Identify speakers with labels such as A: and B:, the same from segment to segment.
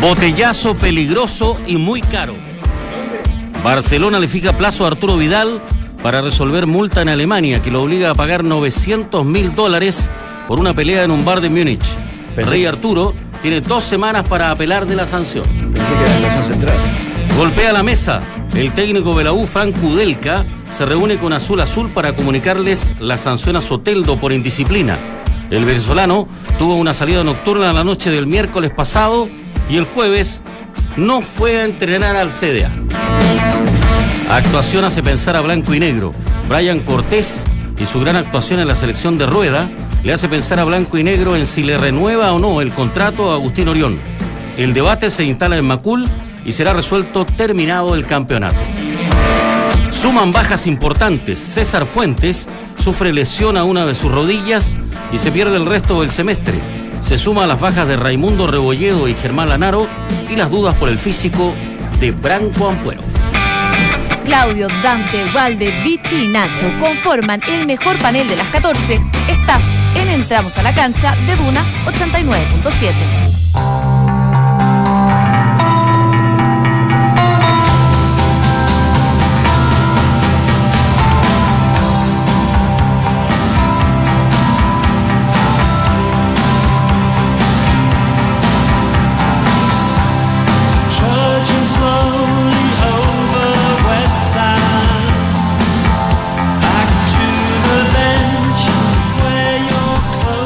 A: Botellazo peligroso y muy caro. Barcelona le fija plazo a Arturo Vidal para resolver multa en Alemania que lo obliga a pagar 900 mil dólares por una pelea en un bar de Múnich. Rey Arturo tiene dos semanas para apelar de la sanción.
B: Pensé que era la central.
A: Golpea la mesa. El técnico de la U, Frank Kudelka, se reúne con Azul Azul para comunicarles la sanción a Soteldo por indisciplina. El venezolano tuvo una salida nocturna la noche del miércoles pasado y el jueves no fue a entrenar al CDA. Actuación hace pensar a blanco y negro. Brian Cortés y su gran actuación en la selección de rueda le hace pensar a blanco y negro en si le renueva o no el contrato a Agustín Orión. El debate se instala en Macul y será resuelto terminado el campeonato. Suman bajas importantes. César Fuentes sufre lesión a una de sus rodillas y se pierde el resto del semestre. Se suma a las bajas de Raimundo Rebolledo y Germán Lanaro y las dudas por el físico de Branco Ampuero.
C: Claudio, Dante, Valde, Vichy y Nacho conforman el mejor panel de las 14. Estás en Entramos a la cancha de Duna 89.7.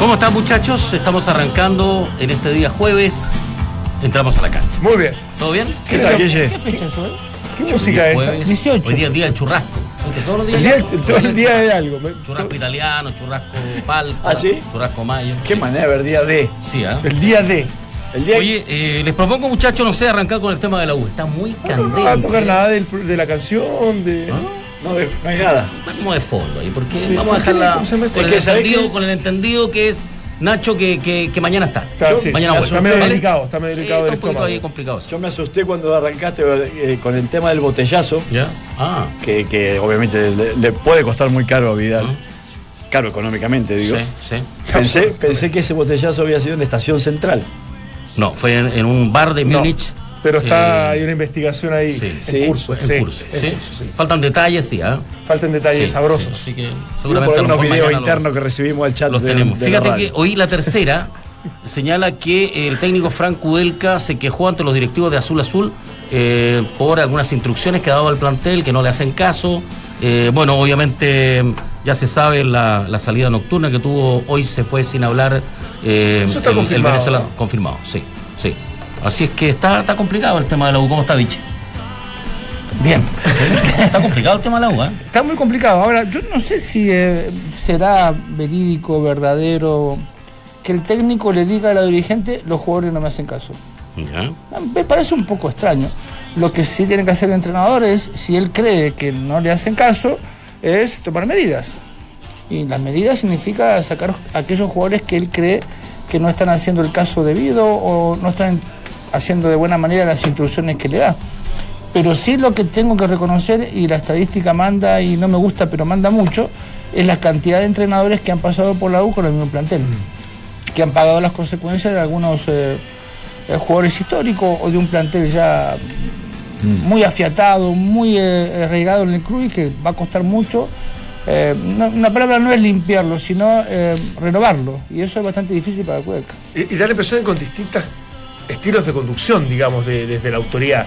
A: ¿Cómo están muchachos? Estamos arrancando en este día jueves. Entramos a la cancha.
B: Muy bien.
A: ¿Todo bien?
B: ¿Qué tal, Yeye?
D: ¿Qué fecha es hoy?
B: ¿Qué música es esta?
A: Jueves.
D: 18.
A: Hoy día es día del churrasco. Todos los días.
B: El día, todo el día de algo.
A: Churrasco italiano, churrasco palta,
B: ¿Ah, sí?
A: churrasco mayo.
B: Qué
A: Sí.
B: manera de ver día de.
A: Sí, ¿ah?
B: El día de. El día
A: Oye, eh, les propongo, muchachos, no sé, arrancar con el tema de la U. Está muy
B: No, no,
A: candente.
B: va a tocar nada de la canción, de. No, no hay nada.
A: Está como de fondo ahí, porque
B: Sí,
A: vamos a dejarla con, el
B: que, ¿sabés
A: entendido,
B: qué?
A: con el entendido que es Nacho que, que, que mañana está.
B: Está, sí,
A: mañana
B: está medio
A: ¿Vale?
B: delicado, está medio
A: Eh,
B: delicado
A: está
B: del
A: un poquito ahí complicado.
E: Yo me asusté cuando arrancaste eh, con el tema del botellazo,
A: ¿Ya? Ah,
E: que, que obviamente le, le puede costar muy caro a Vidal. Caro económicamente, digo.
A: sí, sí.
E: Pensé, pensé que ese botellazo había sido en la estación central.
A: No, fue en, en un bar de
B: No,
A: Múnich.
B: Pero está,
A: Eh,
B: hay una investigación ahí
A: sí.
B: en
E: Sí,
B: curso.
A: en
B: sí,
A: curso. Faltan detalles, sí, ¿ah?
B: Faltan detalles
A: Sí,
B: sabrosos.
A: sí, así que seguramente
E: unos videos internos que recibimos al chat
A: los
E: de,
A: tenemos.
E: de
A: Fíjate que hoy la tercera señala que el técnico Frank Kudelka se quejó ante los directivos de Azul Azul eh, por algunas instrucciones que ha dado al plantel que no le hacen caso. Eh, bueno, obviamente ya se sabe la, la salida nocturna que tuvo hoy se fue sin hablar. eh,
B: Eso está
A: el- el
B: confirmado,
A: venezolano-
B: ¿no?
A: confirmado, sí. Así es que está, está complicado el tema de la U. ¿Cómo está, Vichy?
D: Bien.
A: Está complicado el tema de la U, ¿eh?
D: Está muy complicado. Ahora, yo no sé si eh, será verídico, verdadero, que el técnico le diga a la dirigente, los jugadores no me hacen caso.
A: Ya.
D: Me parece un poco extraño. Lo que sí tiene que hacer el entrenador es, si él cree que no le hacen caso, es tomar medidas. Y las medidas significa sacar a aquellos jugadores que él cree que no están haciendo el caso debido o no están haciendo de buena manera las instrucciones que le da. Pero sí lo que tengo que reconocer, y la estadística manda, y no me gusta, pero manda mucho, es la cantidad de entrenadores que han pasado por la U con el mismo plantel. Que han pagado las consecuencias de algunos eh, eh, jugadores históricos o de un plantel ya muy afiatado, muy eh, arraigado en el club y que va a costar mucho. Eh, no- una palabra no es limpiarlo, sino eh, renovarlo. Y eso es bastante difícil para el Cueca.
B: Y, y da la impresión de con distintos estilos de conducción, digamos, de- desde la autoría.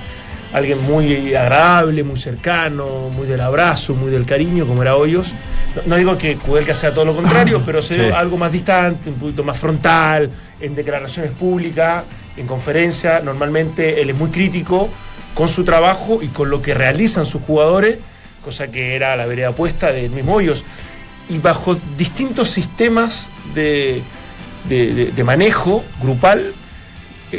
B: Alguien muy agradable, muy cercano, muy del abrazo, muy del cariño, como era Hoyos. No, no digo que Kudelka sea todo lo contrario, pero se ve algo más distante, un poquito más frontal, en declaraciones públicas, en conferencia. Normalmente él es muy crítico con su trabajo y con lo que realizan sus jugadores, cosa que era la vereda puesta del mismo Hoyos. Y bajo distintos sistemas de, de- de- de manejo grupal,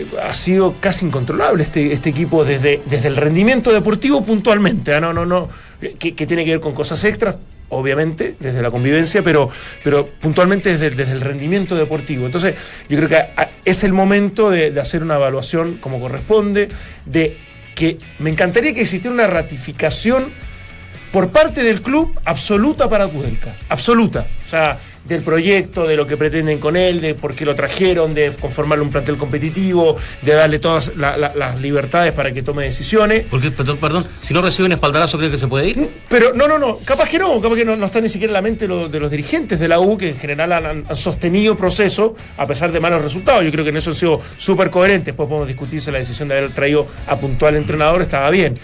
B: eh, ha sido casi incontrolable este, este equipo desde, desde el rendimiento deportivo puntualmente. ¿ah? No, no, no, eh, que, tiene que ver con cosas extras, obviamente, desde la convivencia, pero, pero puntualmente desde, desde el rendimiento deportivo. Entonces, yo creo que es el momento de, de hacer una evaluación como corresponde, de que me encantaría que existiera una ratificación por parte del club absoluta para Kudelka. Absoluta. O sea, del proyecto, de lo que pretenden con él, de por qué lo trajeron, de conformarle un plantel competitivo, de darle todas la- la- las libertades para que tome decisiones.
A: Porque, perdón, perdón, si no recibe un espaldarazo, ¿cree que se puede ir?
B: Pero no, no, no, capaz que no, capaz que no, no está ni siquiera en la mente lo- de los dirigentes de la U, que en general han, han- sostenido proceso a pesar de malos resultados. Yo creo que en eso han sido súper coherentes. Después podemos discutir si la decisión de haber traído a puntual entrenador estaba bien.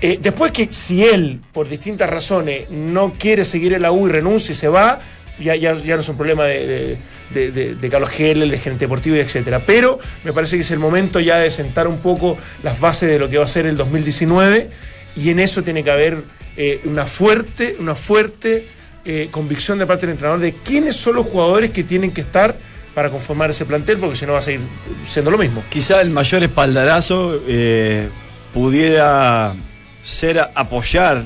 B: Eh, después que si él, por distintas razones, no quiere seguir en la U y renuncia y se va, ya, ya, ya no es un problema de, de, de- de- Carlos de gerente deportivo etcétera. Pero me parece que es el momento ya de sentar un poco las bases de lo que va a ser el 2019 y en eso tiene que haber eh, una fuerte, una fuerte eh, convicción de parte del entrenador de quiénes son los jugadores que tienen que estar para conformar ese plantel, porque si no va a seguir siendo lo mismo.
E: Quizá el mayor espaldarazo eh, pudiera ser apoyar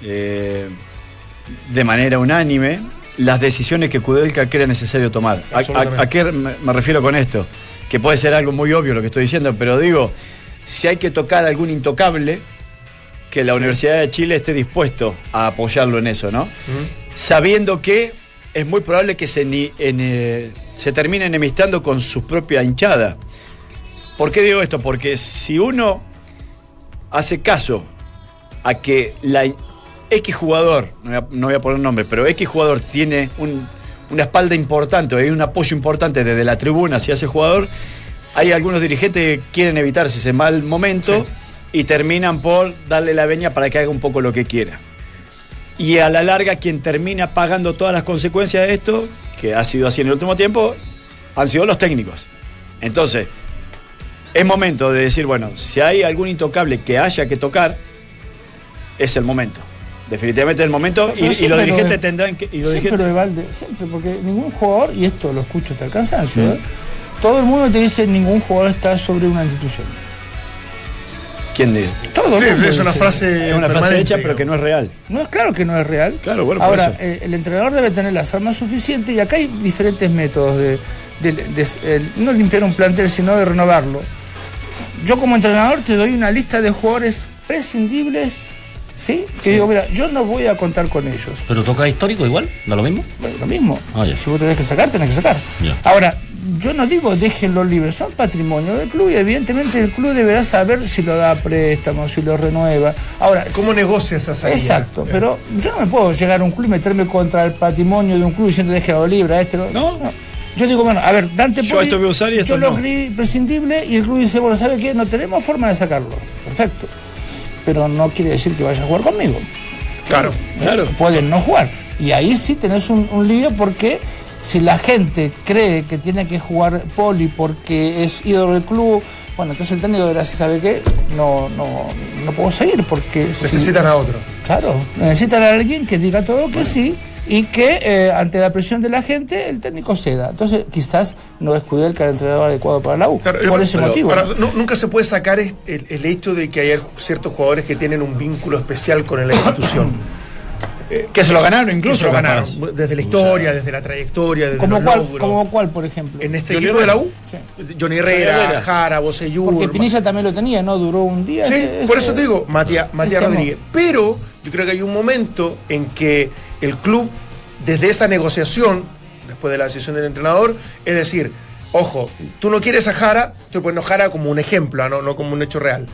E: de manera unánime las decisiones que Kudelka crea necesario tomar. ¿A,
B: Absolutamente.
E: a- a qué me, me refiero con esto? Que puede ser algo muy obvio lo que estoy diciendo, pero digo, si hay que tocar algún intocable, que la Universidad de Chile esté dispuesto a apoyarlo en eso, ¿no? Sabiendo que es muy probable que se, ni- en, eh, se termine enemistando con su propia hinchada. ¿Por qué digo esto? Porque si uno hace caso a que la X jugador, no voy a, no voy a poner nombre, pero X jugador tiene un- una espalda importante, hay un apoyo importante desde la tribuna hacia ese jugador, hay algunos dirigentes que quieren evitarse ese mal momento y terminan por darle la veña para que haga un poco lo que quiera. Y a la larga, quien termina pagando todas las consecuencias de esto, que ha sido así en el último tiempo, han sido los técnicos. Entonces, es momento de decir, bueno, si hay algún intocable que haya que tocar, es el momento. Definitivamente es el momento y, y los dirigentes
D: lo-
E: tendrán que... y los
D: siempre
E: dirigentes-
D: lo de Valde, siempre, porque ningún jugador, y esto lo escucho hasta el cansancio. ¿eh? todo el mundo te dice ningún jugador está sobre una institución.
E: ¿Quién dice?
D: Todo el
B: Sí,
D: mundo
B: es una
D: dice.
B: frase.
E: Es una frase hecha, pero que no es real.
D: No es claro que no es real.
E: Claro, bueno, por
D: Ahora,
E: eso.
D: eh, el entrenador debe tener las armas suficientes y acá hay diferentes métodos de, de- de- el- no limpiar un plantel, sino de renovarlo. Yo como entrenador te doy una lista de jugadores prescindibles, ¿sí? Que digo, mira, yo no voy a contar con ellos.
A: ¿Pero toca histórico igual? ¿Da lo mismo?
D: Bueno, lo mismo.
A: Ya.
D: Si vos tenés que sacar, tenés que sacar.
A: Ya.
D: Ahora, yo no digo déjenlo libre, son patrimonio del club y evidentemente el club deberá saber si lo da a préstamo, si lo renueva. Ahora,
B: ¿Cómo negocia esa salida?
D: Exacto, pero yo no me puedo llegar a un club y meterme contra el patrimonio de un club diciendo déjalo libre a este.
E: No.
D: Yo digo, bueno, a ver, Dante
E: Yo
D: Poli,
E: esto voy a usar y esto
D: yo lo
E: no.
D: creí prescindible y el club dice, bueno, ¿sabe qué? No tenemos forma de sacarlo. Perfecto. Pero no quiere decir que vaya a jugar conmigo.
B: Claro.
E: Claro.
D: Pueden no jugar. Y ahí sí tenés un, un lío porque si la gente cree que tiene que jugar Poli porque es ídolo del club, bueno, entonces el técnico dirá, ¿sabe qué? No, no, no puedo seguir porque... si-
B: Necesitan a otro.
D: Claro, necesitan a alguien que diga todo que sí y que eh, ante la presión de la gente el técnico ceda. Entonces quizás no es Kudelka el entrenador adecuado para la U.
B: Claro,
D: por ese
B: pero-
D: motivo.
B: ahora, nunca se puede sacar el, el hecho de que haya ciertos jugadores que tienen un vínculo especial con la institución.
E: Que se lo ganaron
B: Que
E: incluso.
B: se lo ganaron, desde la historia, desde la trayectoria, desde
D: como cuál, como cuál, por ejemplo.
B: En este
E: Johnny
B: equipo de la. U, Johnny Herrera,
E: Herrera.
B: Jara, Boseyur.
D: Porque Pinilla también lo tenía, ¿no? Duró un día.
B: Sí,
D: ese-
B: por eso te digo, Matías, Matías Rodríguez. Pero yo creo que hay un momento en que el club, desde esa negociación, después de la decisión del entrenador, es decir, ojo, tú no quieres a Jara, estoy poniendo Jara como un ejemplo, no, no como un hecho real.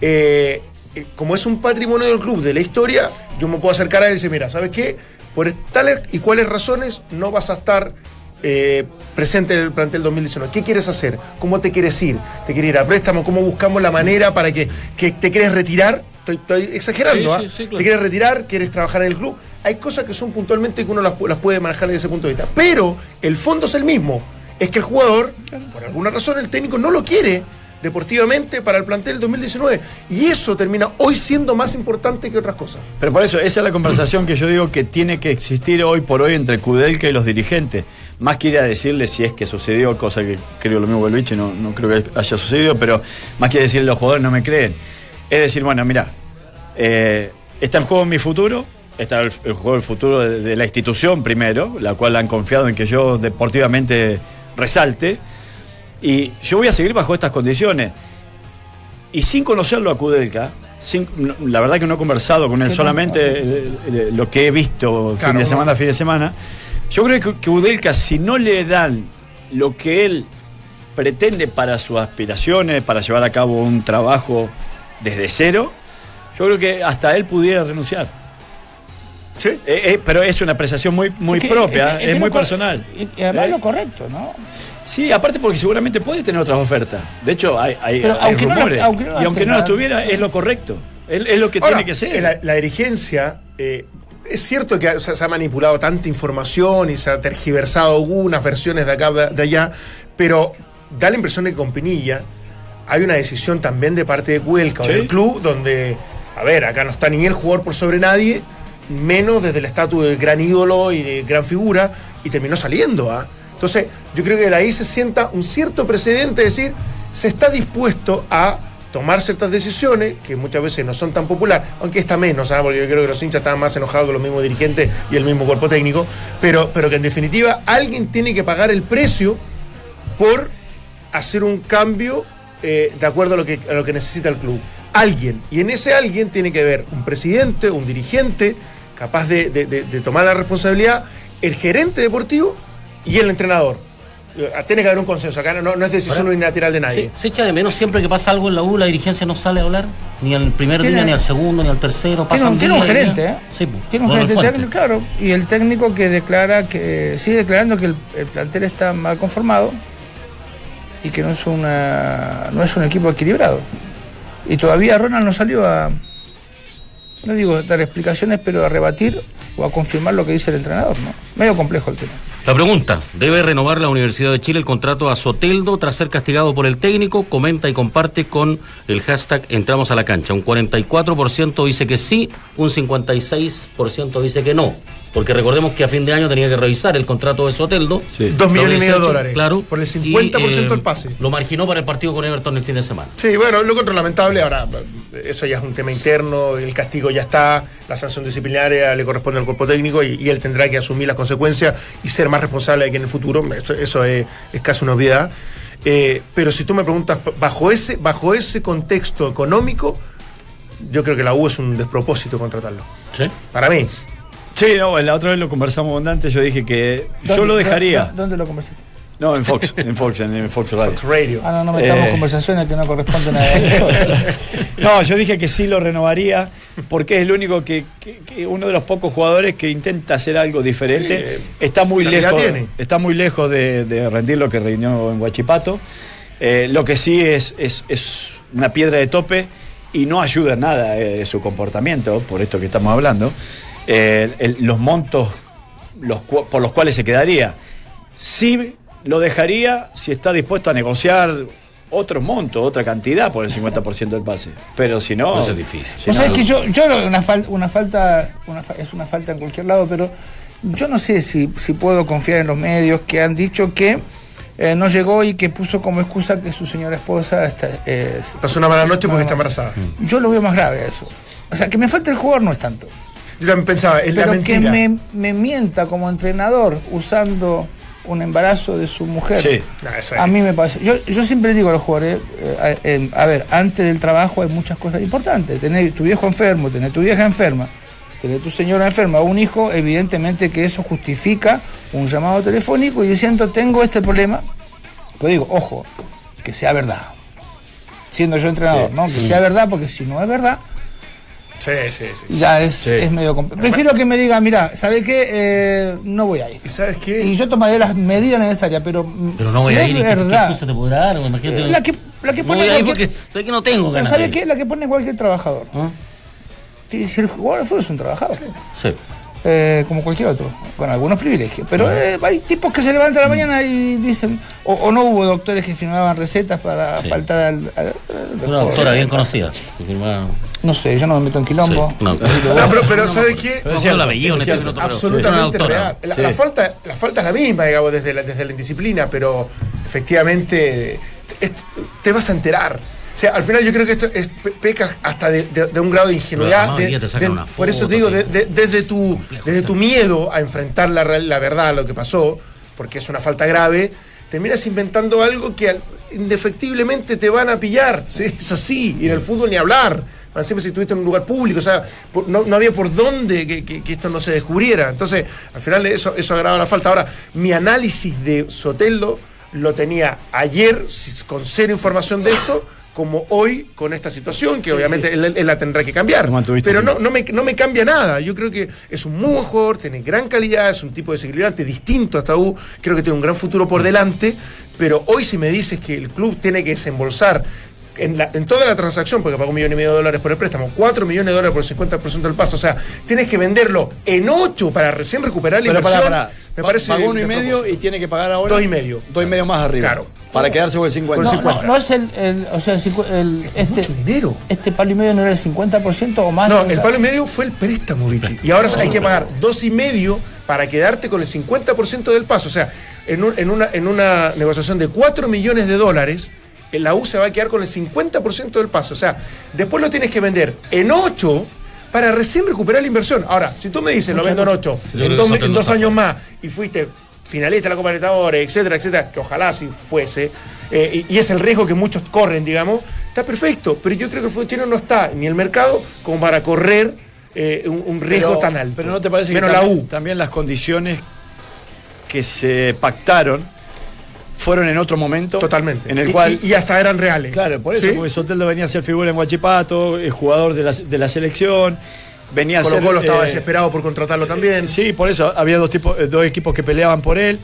B: Eh, eh, como es un patrimonio del club, de la historia, yo me puedo acercar a él y decir, mira, ¿sabes qué? Por tales y cuáles razones no vas a estar eh, presente en el plantel 2019. ¿Qué quieres hacer? ¿Cómo te quieres ir? ¿Te quieres ir a préstamo? ¿Cómo buscamos la manera para que, que te quieres retirar? Estoy, estoy exagerando,
A: Sí,
B: ¿ah?
A: sí, sí, claro.
B: ¿Te quieres retirar? ¿Quieres trabajar en el club? Hay cosas que son puntualmente que uno las, pu- las puede manejar desde ese punto de vista. Pero el fondo es el mismo. Es que el jugador, por alguna razón, el técnico no lo quiere deportivamente para el plantel 2019. Y eso termina hoy siendo más importante que otras cosas.
E: Pero por eso, esa es la conversación que yo digo que tiene que existir hoy por hoy entre Kudelka y los dirigentes. Más que ir a decirle si es que sucedió, cosa que creo lo mismo que no, creo que haya sucedido, pero más que decirle los jugadores no me creen. Es decir, bueno, mira, eh, está en juego mi futuro, está el, el juego del futuro de, de la institución primero, la cual han confiado en que yo deportivamente resalte, y yo voy a seguir bajo estas condiciones. Y sin conocerlo a Kudelka, sin- no- la verdad que no he conversado con él, solamente
D: no.
E: eh, eh, lo que he visto
B: Claro,
E: fin de
B: no.
E: semana a fin de semana, Yo creo que, que Udelka, si no le dan lo que él pretende para sus aspiraciones, para llevar a cabo un trabajo desde cero, yo creo que hasta él pudiera renunciar.
B: Sí.
E: Eh, eh, pero es una apreciación muy, muy
D: Es que-
E: propia,
D: es
E: muy personal.
D: Y, además
E: Eh,
D: lo correcto, ¿no?
E: Sí, aparte porque seguramente puede tener otras ofertas. De hecho, hay, hay,
D: Pero
E: hay
D: aunque no las-
E: rumores.
D: aunque no las
E: y aunque no las tuviera, es lo correcto. Es, lo que
B: Ahora,
E: tiene que ser.
B: La, la dirigencia, es cierto que o sea, se ha manipulado tanta información y se ha tergiversado algunas versiones de acá, de, de allá, pero da la impresión de que con Pinilla hay una decisión también de parte de Cuelca
E: Sí.
B: o del club donde, a ver, acá no está ni el jugador por sobre nadie, menos desde el estatus de gran ídolo y de gran figura, y terminó saliendo. ¿ah? Entonces, yo creo que de ahí se sienta un cierto precedente, es decir, se está dispuesto a tomar ciertas decisiones que muchas veces no son tan populares, aunque está menos, ¿ah? porque yo creo que los hinchas estaban más enojados que los mismos dirigentes y el mismo cuerpo técnico, pero, pero que en definitiva alguien tiene que pagar el precio por hacer un cambio eh, de acuerdo a lo, que, a lo que necesita el club. Alguien. Y en ese alguien tiene que haber un presidente, un dirigente, capaz de, de- de- de tomar la responsabilidad, el gerente deportivo y el entrenador. Eh, Tiene que haber un consenso. Acá no, no es decisión
A: Ahora,
B: unilateral de nadie.
A: Se, se echa de menos siempre que pasa algo en la U, la dirigencia no sale a hablar, ni al primer día, ni al segundo, ni al tercero.
D: Tiene un, tiene gerente. ¿eh?
A: Sí, pues,
D: Tiene un gerente técnico, claro. Y el técnico que declara que sigue declarando que el, el plantel está mal conformado y que no es una no es un equipo equilibrado. Y todavía Ronald no salió a no digo dar explicaciones, pero a rebatir o a confirmar lo que dice el entrenador, ¿no? Medio complejo el tema.
A: La pregunta, ¿debe renovar la Universidad de Chile el contrato a Soteldo tras ser castigado por el técnico? Comenta y comparte con el hashtag Entramos a la cancha. Un 44% dice que sí, un 56% dice que no. Porque recordemos que a fin de año tenía que revisar el contrato de Soteldo.
E: Sí.
B: Dos millones y medio de dólares.
A: Claro.
B: Por el 50% del pase.
A: Lo marginó para el partido con Everton el fin de semana.
B: Sí, bueno, lo otro lamentable, ahora eso ya es un tema interno, el castigo ya está, la sanción disciplinaria le corresponde al cuerpo técnico y, y él tendrá que asumir las consecuencias y ser más responsable de que en el futuro, eso, eso es, es casi una obviedad. Eh, pero si tú me preguntas, bajo ese, bajo ese contexto económico, yo creo que la U es un despropósito contratarlo.
A: ¿Sí?
B: Para mí.
E: Sí, no, la otra vez lo conversamos con Dante, yo dije que yo
D: ¿Dónde-
E: lo dejaría.
D: dónde- ¿Dónde lo conversaste?
E: No, en Fox, en Fox, en, en Fox Radio.
B: Fox Radio.
D: Ah, no, no metamos
E: Eh.
D: conversaciones que no corresponden a
E: No, yo dije que sí lo renovaría porque es el único que, que- que uno de los pocos jugadores que intenta hacer algo diferente.
B: Sí,
E: está muy lejos,
B: tiene.
E: está muy lejos de, de rendir lo que rindió en Huachipato. Eh, lo que sí es, es, es una piedra de tope y no ayuda en nada eh, su comportamiento, por esto que estamos hablando. Eh, el- los montos los cu- por los cuales se quedaría. Sí lo dejaría si está dispuesto a negociar otro monto, otra cantidad por el 50% del pase. Pero si no.
A: Eso es difícil.
E: si
D: Vos
E: no-
D: sabés que yo, yo una, fal- una falta, una fa- es una falta en cualquier lado, pero yo no sé si, si puedo confiar en los medios que han dicho que eh, no llegó y que puso como excusa que su señora esposa está, eh,
B: Pasó una mala noche porque está embarazada.
D: yo lo veo más grave a eso. O sea, que me falta el jugador no es tanto.
B: Yo también pensaba, es la
D: Pero que
B: mentira.
D: me, me mienta como entrenador usando un embarazo de su mujer.
E: Sí.
B: No, eso es.
D: A mí me parece. Yo, yo siempre digo a los jugadores, eh, a, eh, a ver, antes del trabajo hay muchas cosas importantes. Tener tu viejo enfermo, tener tu vieja enferma, tener tu señora enferma, un hijo, evidentemente que eso justifica un llamado telefónico y diciendo tengo este problema. Pero digo, ojo, que sea verdad. Siendo yo entrenador,
E: Sí.
D: ¿no? Que sea verdad, porque si no es verdad,
B: Sí, sí, sí.
D: ya es,
E: Sí.
D: es medio complicado. Prefiero que me diga, mira, ¿sabe qué? Eh, no voy a ir.
B: ¿Y sabes qué?
D: Y yo tomaré las medidas necesarias, pero. mm,
A: Pero no voy
D: si
A: a
D: es
A: ir. ¿y ¿Qué, qué
D: verdad,
A: excusa te puedo dar? Imagínate-
D: La que, la que
A: no
D: pone
A: voy a ir
D: cualquier-
A: porque sé que no tengo ganas.
D: ¿sabe
A: de ir.
D: qué? La que pone cualquier trabajador.
A: ¿Ah?
D: Si si el jugador de fútbol es un trabajador,
A: Sí.
D: eh, como cualquier otro, con algunos privilegios. Pero eh, hay tipos que se levantan a la mañana y dicen. O, o no hubo doctores que firmaban recetas para
A: Sí.
D: faltar al. al- al-
A: Una doctora bien conocida. que firmaba-
D: No sé, yo no me meto en quilombo.
A: Sí.
B: No, pero, pero ¿sabes qué?
A: No
E: es
A: este
E: cierto.
A: minuto, pero-
B: absolutamente real. La,
E: Sí.
B: la falta, la falta es la misma, digamos, desde la, desde la indisciplina, pero efectivamente es- te vas a enterar. O sea, al final yo creo que esto es, pe- peca hasta de, de- de un grado de
A: Pero
B: ingenuidad. de-
A: una
B: por eso
A: foto,
B: te digo,
A: te-
B: de- de- desde, tu,
A: Complejo,
B: desde tu miedo a enfrentar la, la verdad, lo que pasó, porque es una falta grave, terminas inventando algo que indefectiblemente te van a pillar. ¿sí? Es así, y en el fútbol ni hablar. Más siempre si estuviste en un lugar público, o sea, no, no había por dónde que, que- que esto no se descubriera. Entonces, al final eso, eso agrava la falta. Ahora, mi análisis de Soteldo lo tenía ayer con cero información de esto. Como hoy con esta situación, que obviamente él, él la tendrá que cambiar. Pero no, no, me, no me cambia nada. Yo creo que es un muy buen jugador, tiene gran calidad, es un tipo desequilibrante distinto a Tabú. Creo que tiene un gran futuro por delante. Pero hoy, si me dices que el club tiene que desembolsar en, la- en toda la transacción, porque pagó un millón y medio de dólares por el préstamo, 4 millones de dólares por el 50% del paso, o sea, tienes que venderlo en 8 para recién recuperar la
E: Pero
B: inversión. Me
E: Pa-
B: parece.
E: Pagó uno y medio y tiene que pagar ahora.
B: Dos y medio.
E: Dos y medio más arriba.
B: Claro.
E: Para quedarse con el 50.
B: Con el
D: No,
B: 50.
D: no, no es el, el- o sea, el el- este,
B: Mucho dinero.
D: este palo y medio no era el 50% o más.
B: No, el palo y medio fue el préstamo, Vichy. Y ahora hay que pagar dos y medio para quedarte con el 50% del paso. O sea, en, un- en una, en una negociación de 4 millones de dólares, la U se va a quedar con el 50% del paso. O sea, después lo tienes que vender en 8 para recién recuperar la inversión. Ahora, si tú me dices, lo vendo en 8,
A: Yo creo
B: en dos, en años más, y fuiste finalista de la Copa Libertadores, etcétera, etcétera, que ojalá si fuese, eh, y, y es el riesgo que muchos corren, digamos, está perfecto, pero yo creo que el fútbol chileno no está ni el mercado como para correr eh, un, un riesgo
E: Pero-
B: tan alto.
E: Pero no te parece
B: Menos
E: que
B: la
E: también,
B: U.
E: también las condiciones que se pactaron fueron en otro momento.
B: Totalmente.
E: En el
B: Y-
E: cual.
B: y, y hasta eran reales.
E: Claro, por eso,
B: ¿Sí?
E: porque Soteldo venía a ser figura en Guachipato, jugador de la, de la selección, venía a
B: Colo. Colo estaba
E: eh,
B: desesperado por contratarlo también.
E: Sí, por eso había dos, tipos, eh, dos equipos que peleaban por él.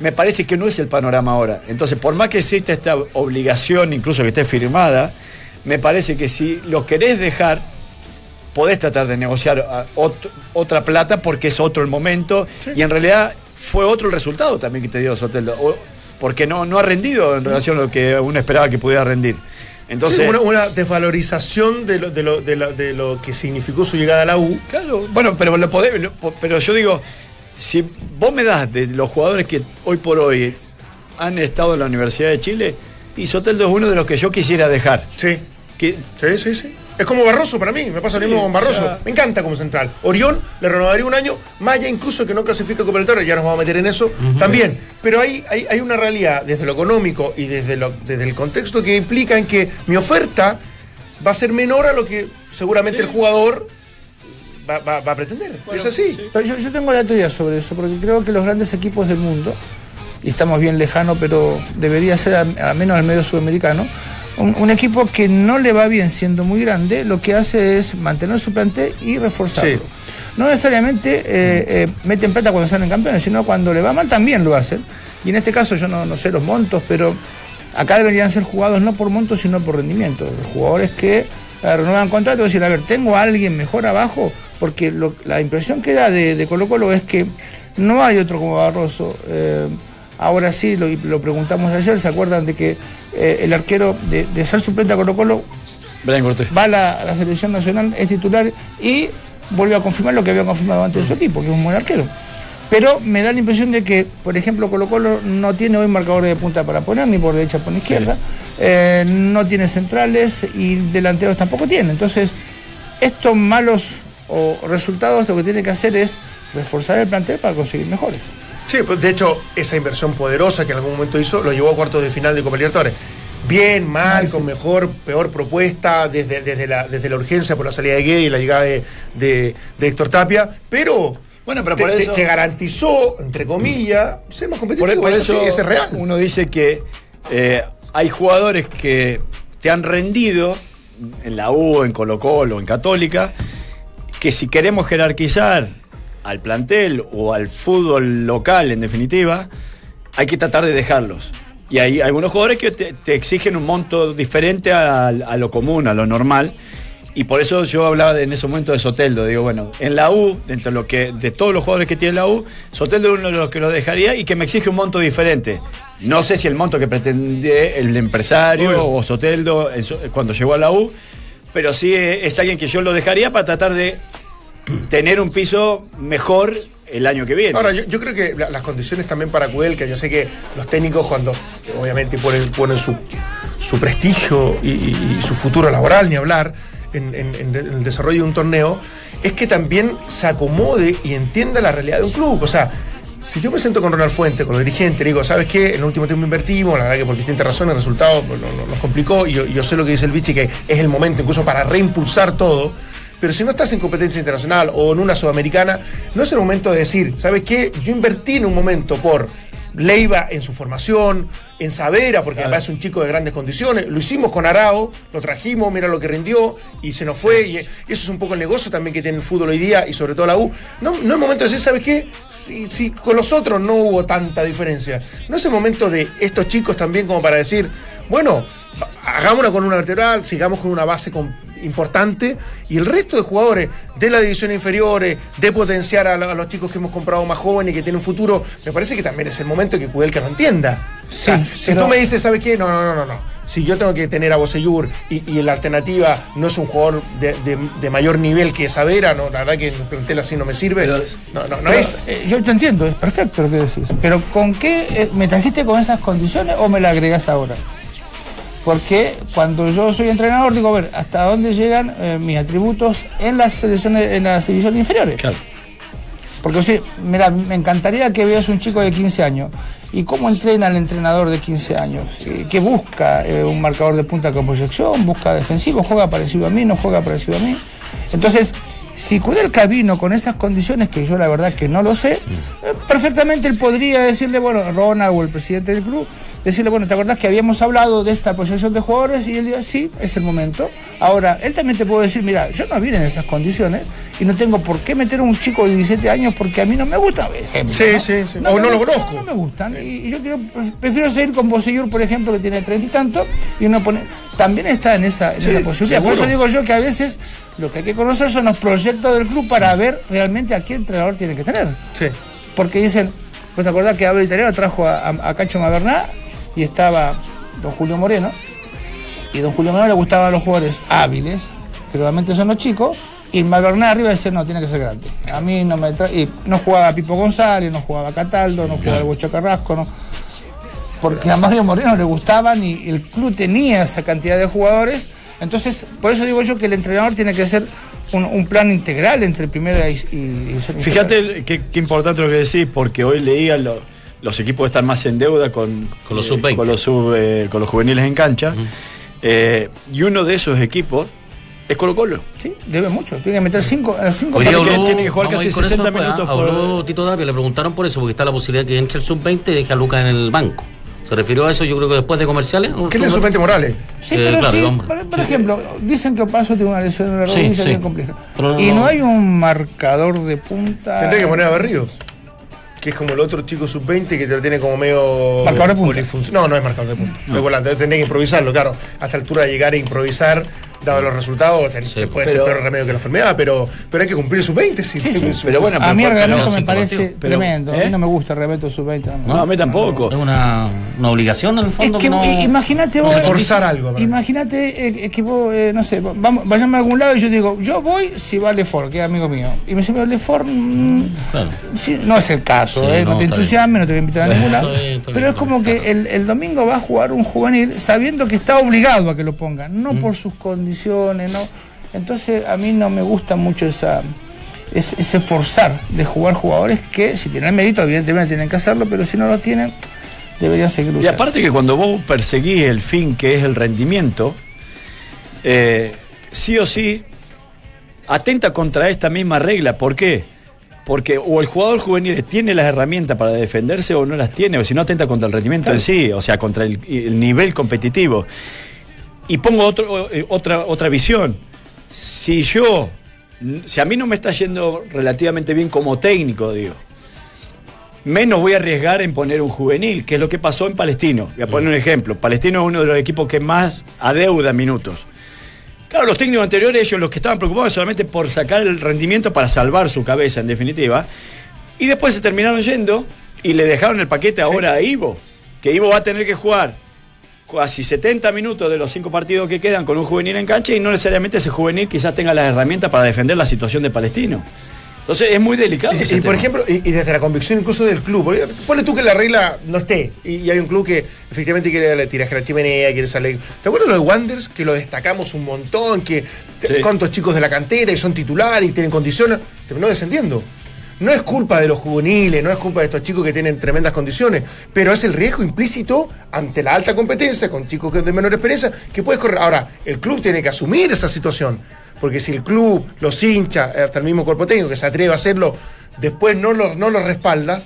E: Me parece que no es el panorama ahora. Entonces, por más que exista esta obligación, incluso que esté firmada, me parece que si lo querés dejar, podés tratar de negociar ah, ot- otra plata porque es otro el momento y en realidad fue otro el resultado también que te dio Soteldo. O- Porque no, no ha rendido en relación a lo que uno esperaba que pudiera rendir. Entonces,
B: Sí, una, una desvalorización de lo, de, lo, de, lo, de lo que significó su llegada a la U.
E: Claro, bueno, pero lo podés- pero yo digo, si vos me das de los jugadores que hoy por hoy han estado en la Universidad de Chile, y Soteldo es uno de los que yo quisiera dejar.
B: Sí,
E: Que,
B: sí, sí, sí. Es como Barroso para mí, me pasa lo
E: Sí,
B: mismo con Barroso. me encanta como central. Orión le renovaría un año, más allá incluso que no clasifica Copa ya nos vamos a meter en eso también. Pero hay, hay, hay una realidad desde lo económico y desde, lo, desde el contexto que implica en que mi oferta va a ser menor a lo que seguramente el jugador va, va- va a pretender. es así.
D: Pero Yo, yo tengo la teoría sobre eso, porque creo que los grandes equipos del mundo, y estamos bien lejanos, pero debería ser al al menos el medio sudamericano, un, un equipo que no le va bien siendo muy grande, lo que hace es mantener su plantel y reforzarlo.
B: Sí.
D: No necesariamente eh, eh, meten plata cuando salen campeones, sino cuando le va mal también lo hacen. Y en este caso yo no, no sé los montos, pero acá deberían ser jugados no por montos, sino por rendimiento. Los jugadores que eh, renuevan contrato y decir, a ver, tengo a alguien mejor abajo, porque lo- la impresión que da de, de Colo Colo es que no hay otro como Barroso. Ahora sí, lo, preguntamos ayer, ¿se acuerdan de que eh, el arquero de, de ser suplente a Colo Colo va a la, a la selección nacional, es titular y vuelve a confirmar lo que había confirmado antes de su equipo, que es un buen arquero. Pero me da la impresión de que, por ejemplo, Colo Colo no tiene hoy marcadores de punta para poner, ni por derecha ni por izquierda, eh, no tiene centrales y delanteros tampoco tiene. Entonces, estos malos o resultados lo que tiene que hacer es reforzar el plantel para conseguir mejores.
B: Sí, pues de hecho, esa inversión poderosa que en algún momento hizo lo llevó a cuartos de final de Copa Libertadores. Bien, mal, con mejor, peor propuesta, desde, desde, la, desde la urgencia por la salida de Guede y la llegada de, de- de Héctor Tapia, pero,
E: Bueno, pero
B: te,
E: por
B: te-
E: eso-
B: te garantizó, entre comillas, ser más competitivo.
E: Por, por
B: es
E: eso
B: es real.
E: uno dice que eh, hay jugadores que te han rendido en la U, en Colo Colo, en Católica, que si queremos jerarquizar al plantel o al fútbol local, en definitiva, hay que tratar de dejarlos. Y hay algunos jugadores que te, te exigen un monto diferente a, a lo común, a lo normal. Y por eso yo hablaba de- en ese momento de Soteldo. Digo, bueno, en la U, dentro de, lo que, de todos los jugadores que tiene la U, Soteldo es uno de los que lo dejaría y que me exige un monto diferente. No sé si el monto que pretende el empresario o Soteldo cuando llegó a la U, pero sí es alguien que yo lo dejaría para tratar de tener un piso mejor el año que viene.
B: Ahora, yo, creo que la- las condiciones también para Kudelka, yo sé que los técnicos cuando obviamente ponen, ponen su, su prestigio y, su futuro laboral, ni hablar, en, en- en el desarrollo de un torneo, es que también se acomode y entienda la realidad de un club. O sea, Si yo me siento con Ronald Fuente, con los dirigentes, le digo, ¿sabes qué? En el último tiempo invertimos, la verdad que por distintas razones el resultado pues, no- no- nos complicó y yo, yo sé lo que dice el Vichy, que es el momento incluso para reimpulsar todo. Pero si no estás en competencia internacional o en una sudamericana, no es el momento de decir, ¿sabes qué? Yo invertí en un momento por Leiva en su formación, en Savera, porque además es un chico de grandes condiciones. Lo hicimos con Arao, lo trajimos, mira lo que rindió y se nos fue. Y eso es un poco el negocio también que tiene el fútbol hoy día y sobre todo la U. No, no es momento de decir, ¿sabes qué? Si, si con los otros no hubo tanta diferencia. No es el momento de estos chicos también como para decir, bueno, hagámosla con una lateral, sigamos con una base con- importante y el resto de jugadores de la división inferiores, de potenciar a, los chicos que hemos comprado más jóvenes y que tienen un futuro, me parece que también es el momento que Kudelka lo entienda. O sea,
D: Sí,
B: si tú me dices, ¿sabes qué? No, no, no, no, no. Si yo tengo que tener a Boseyur y, y la alternativa no es un jugador de, de- de mayor nivel que Savera, no, la verdad que el plantel así no me sirve. no, no, no
D: Pero,
B: es.
D: eh, yo te entiendo, es perfecto lo que decís. Pero ¿con qué eh, me trajiste con esas condiciones o me la agregás ahora? Porque cuando yo soy entrenador digo, a ver, ¿hasta dónde llegan eh, mis atributos en las selecciones, en las divisiones inferiores?
E: Claro.
D: Porque sí, mira, me encantaría que veas un chico de 15 años. ¿Y cómo entrena el entrenador de 15 años? ¿Qué busca? Eh, ¿Un marcador de punta con proyección? ¿Busca defensivo? ¿Juega parecido a mí? ¿No juega parecido a mí? Entonces, si Kudelka vino con esas condiciones, que yo la verdad que no lo sé, eh, perfectamente él podría decirle, bueno, Ronald o el presidente del club, decirle, bueno, ¿te acordás que habíamos hablado de esta proyección de jugadores? Y él diga, sí, es el momento. Ahora, él también te puede decir, mira, yo no vine en esas condiciones y no tengo por qué meter a un chico de 17 años porque a mí no me gusta, ejemplo.
B: Sí,
D: ¿no?
B: sí, sí. O
D: me
B: no lo conozco.
D: No, me gustan. Y, y yo quiero, prefiero seguir con Bosellur, por ejemplo, que tiene treinta y tanto, y uno pone. También está en esa, en
B: Sí,
D: esa posibilidad. Por eso digo yo que a veces lo que hay que conocer son los proyectos del club para ver realmente a qué entrenador tiene que tener.
B: Sí.
D: Porque dicen, ¿vos te acordás que Abel Italiano trajo a, a- a Cacho Maverná y estaba don Julio Moreno? Y don Julio Moreno le gustaban los jugadores hábiles, que realmente son los chicos, y Maverná arriba decía, no, tiene que ser grande. A mí no me trae. Y no jugaba Pipo González, no jugaba Cataldo, no jugaba el Bocho Carrasco, no. Porque a Mario Moreno le gustaban y el club tenía esa cantidad de jugadores. Entonces, por eso digo yo que el entrenador tiene que hacer un, un plan integral entre primera y, y.
E: Fíjate qué importante lo que decís, porque hoy leía lo- los equipos están más en deuda con,
A: Con los
E: eh,
A: sub-20.
E: con, los sub, eh, con los juveniles en cancha. Eh, y uno de esos equipos es Colo Colo.
D: Sí, debe mucho. Tiene que meter cinco, cinco
A: habló-
E: tiene que jugar casi
A: ir con
E: 60
A: pues,
E: minutos
A: Habló
E: por-
A: Tito Tapia, le preguntaron por eso, porque está la posibilidad que entre el sub-20 y deje a Lucas en el banco. ¿Se refirió a eso yo creo que después de comerciales?
B: ¿Qué le suplente Morales?
D: Sí,
A: Eh,
D: pero
A: claro,
D: sí,
A: vamos.
D: por, por ejemplo, dicen que Opaso tiene una lesión en la
A: Sí,
D: rodilla
A: sí.
D: bien compleja.
A: Pero
D: y no hay un marcador de punta.
B: Tendría que poner a Berríos. Que es como el otro chico sub-20 que te lo tiene como medio.
D: Marcador de punta.
B: No, no es marcador de punta. No. Es volante. Tendría que improvisarlo, claro. A esta altura de llegar a improvisar, dado los resultados, te- te puede
E: pero-
B: ser peor remedio que la enfermedad, pero, pero hay que cumplir sub-20. Sí,
D: Sí, sí.
E: Pero bueno,
D: a mí el reglamento me parece
A: pero-
D: tremendo. A
E: ¿eh?
D: mí no me gusta el reglamento sub-20.
E: No, a mí tampoco.
A: Es una, una obligación en el
D: Es
A: fondo.
D: que
A: no-
D: i- imagínate vos.
B: Forzar algo.
D: Imagínate eh, que vos, eh, no sé, vamos, vayamos a algún lado y yo digo, yo voy si va Lefort, que es amigo mío. Y me dice, pero Lefort, mm, sí, no es el caso,
A: Sí,
D: eh, no,
A: no,
D: te entusiasmes, no te voy a invitar a ningún lado. Pero es como que el, el domingo va a jugar un juvenil sabiendo que está obligado a que lo pongan, no por sus condiciones, no. Entonces a mí no me gusta mucho esa ese, ese forzar de jugar jugadores que si tienen mérito, evidentemente tienen que hacerlo, pero si no lo tienen, deberían seguir
E: Y
D: luchando.
E: aparte que cuando vos perseguís el fin que es el rendimiento, eh, sí o sí atenta contra esta misma regla. ¿Por qué? Porque o el jugador juvenil tiene las herramientas para defenderse o no las tiene, o si no atenta contra el rendimiento en sí, o sea, contra el, el nivel competitivo. Y pongo otro, eh, otra, otra visión. Si yo, si a mí no me está yendo relativamente bien como técnico, digo, menos voy a arriesgar en poner un juvenil, que es lo que pasó en Palestino. Voy a poner un ejemplo. Palestino es uno de los equipos que más adeuda minutos. Claro, los técnicos anteriores, ellos los que estaban preocupados solamente por sacar el rendimiento para salvar su cabeza, en definitiva. Y después se terminaron yendo y le dejaron el paquete ahora a Ivo. Que Ivo va a tener que jugar casi 70 minutos de los cinco partidos que quedan con un juvenil en cancha y no necesariamente ese juvenil quizás tenga las herramientas para defender la situación de Palestino. Entonces es muy delicado.
B: Y,
E: ese
B: y, por
E: tema.
B: ejemplo, y, y desde la convicción incluso del club. Ponle tú que la regla no esté. Y, y hay un club que efectivamente quiere le tiraje a la chimenea, quiere salir. ¿Te acuerdas lo de Wanders? Que lo destacamos un montón, que
E: Sí.
B: cuántos chicos de la cantera y son titulares y tienen condiciones. Terminó descendiendo. No es culpa de los juveniles, no es culpa de estos chicos que tienen tremendas condiciones, pero es el riesgo implícito ante la alta competencia con chicos que de menor experiencia que puedes correr. Ahora, el club tiene que asumir esa situación, porque si el club, los hinchas, hasta el mismo cuerpo técnico que se atreve a hacerlo, después no lo, no lo respaldas,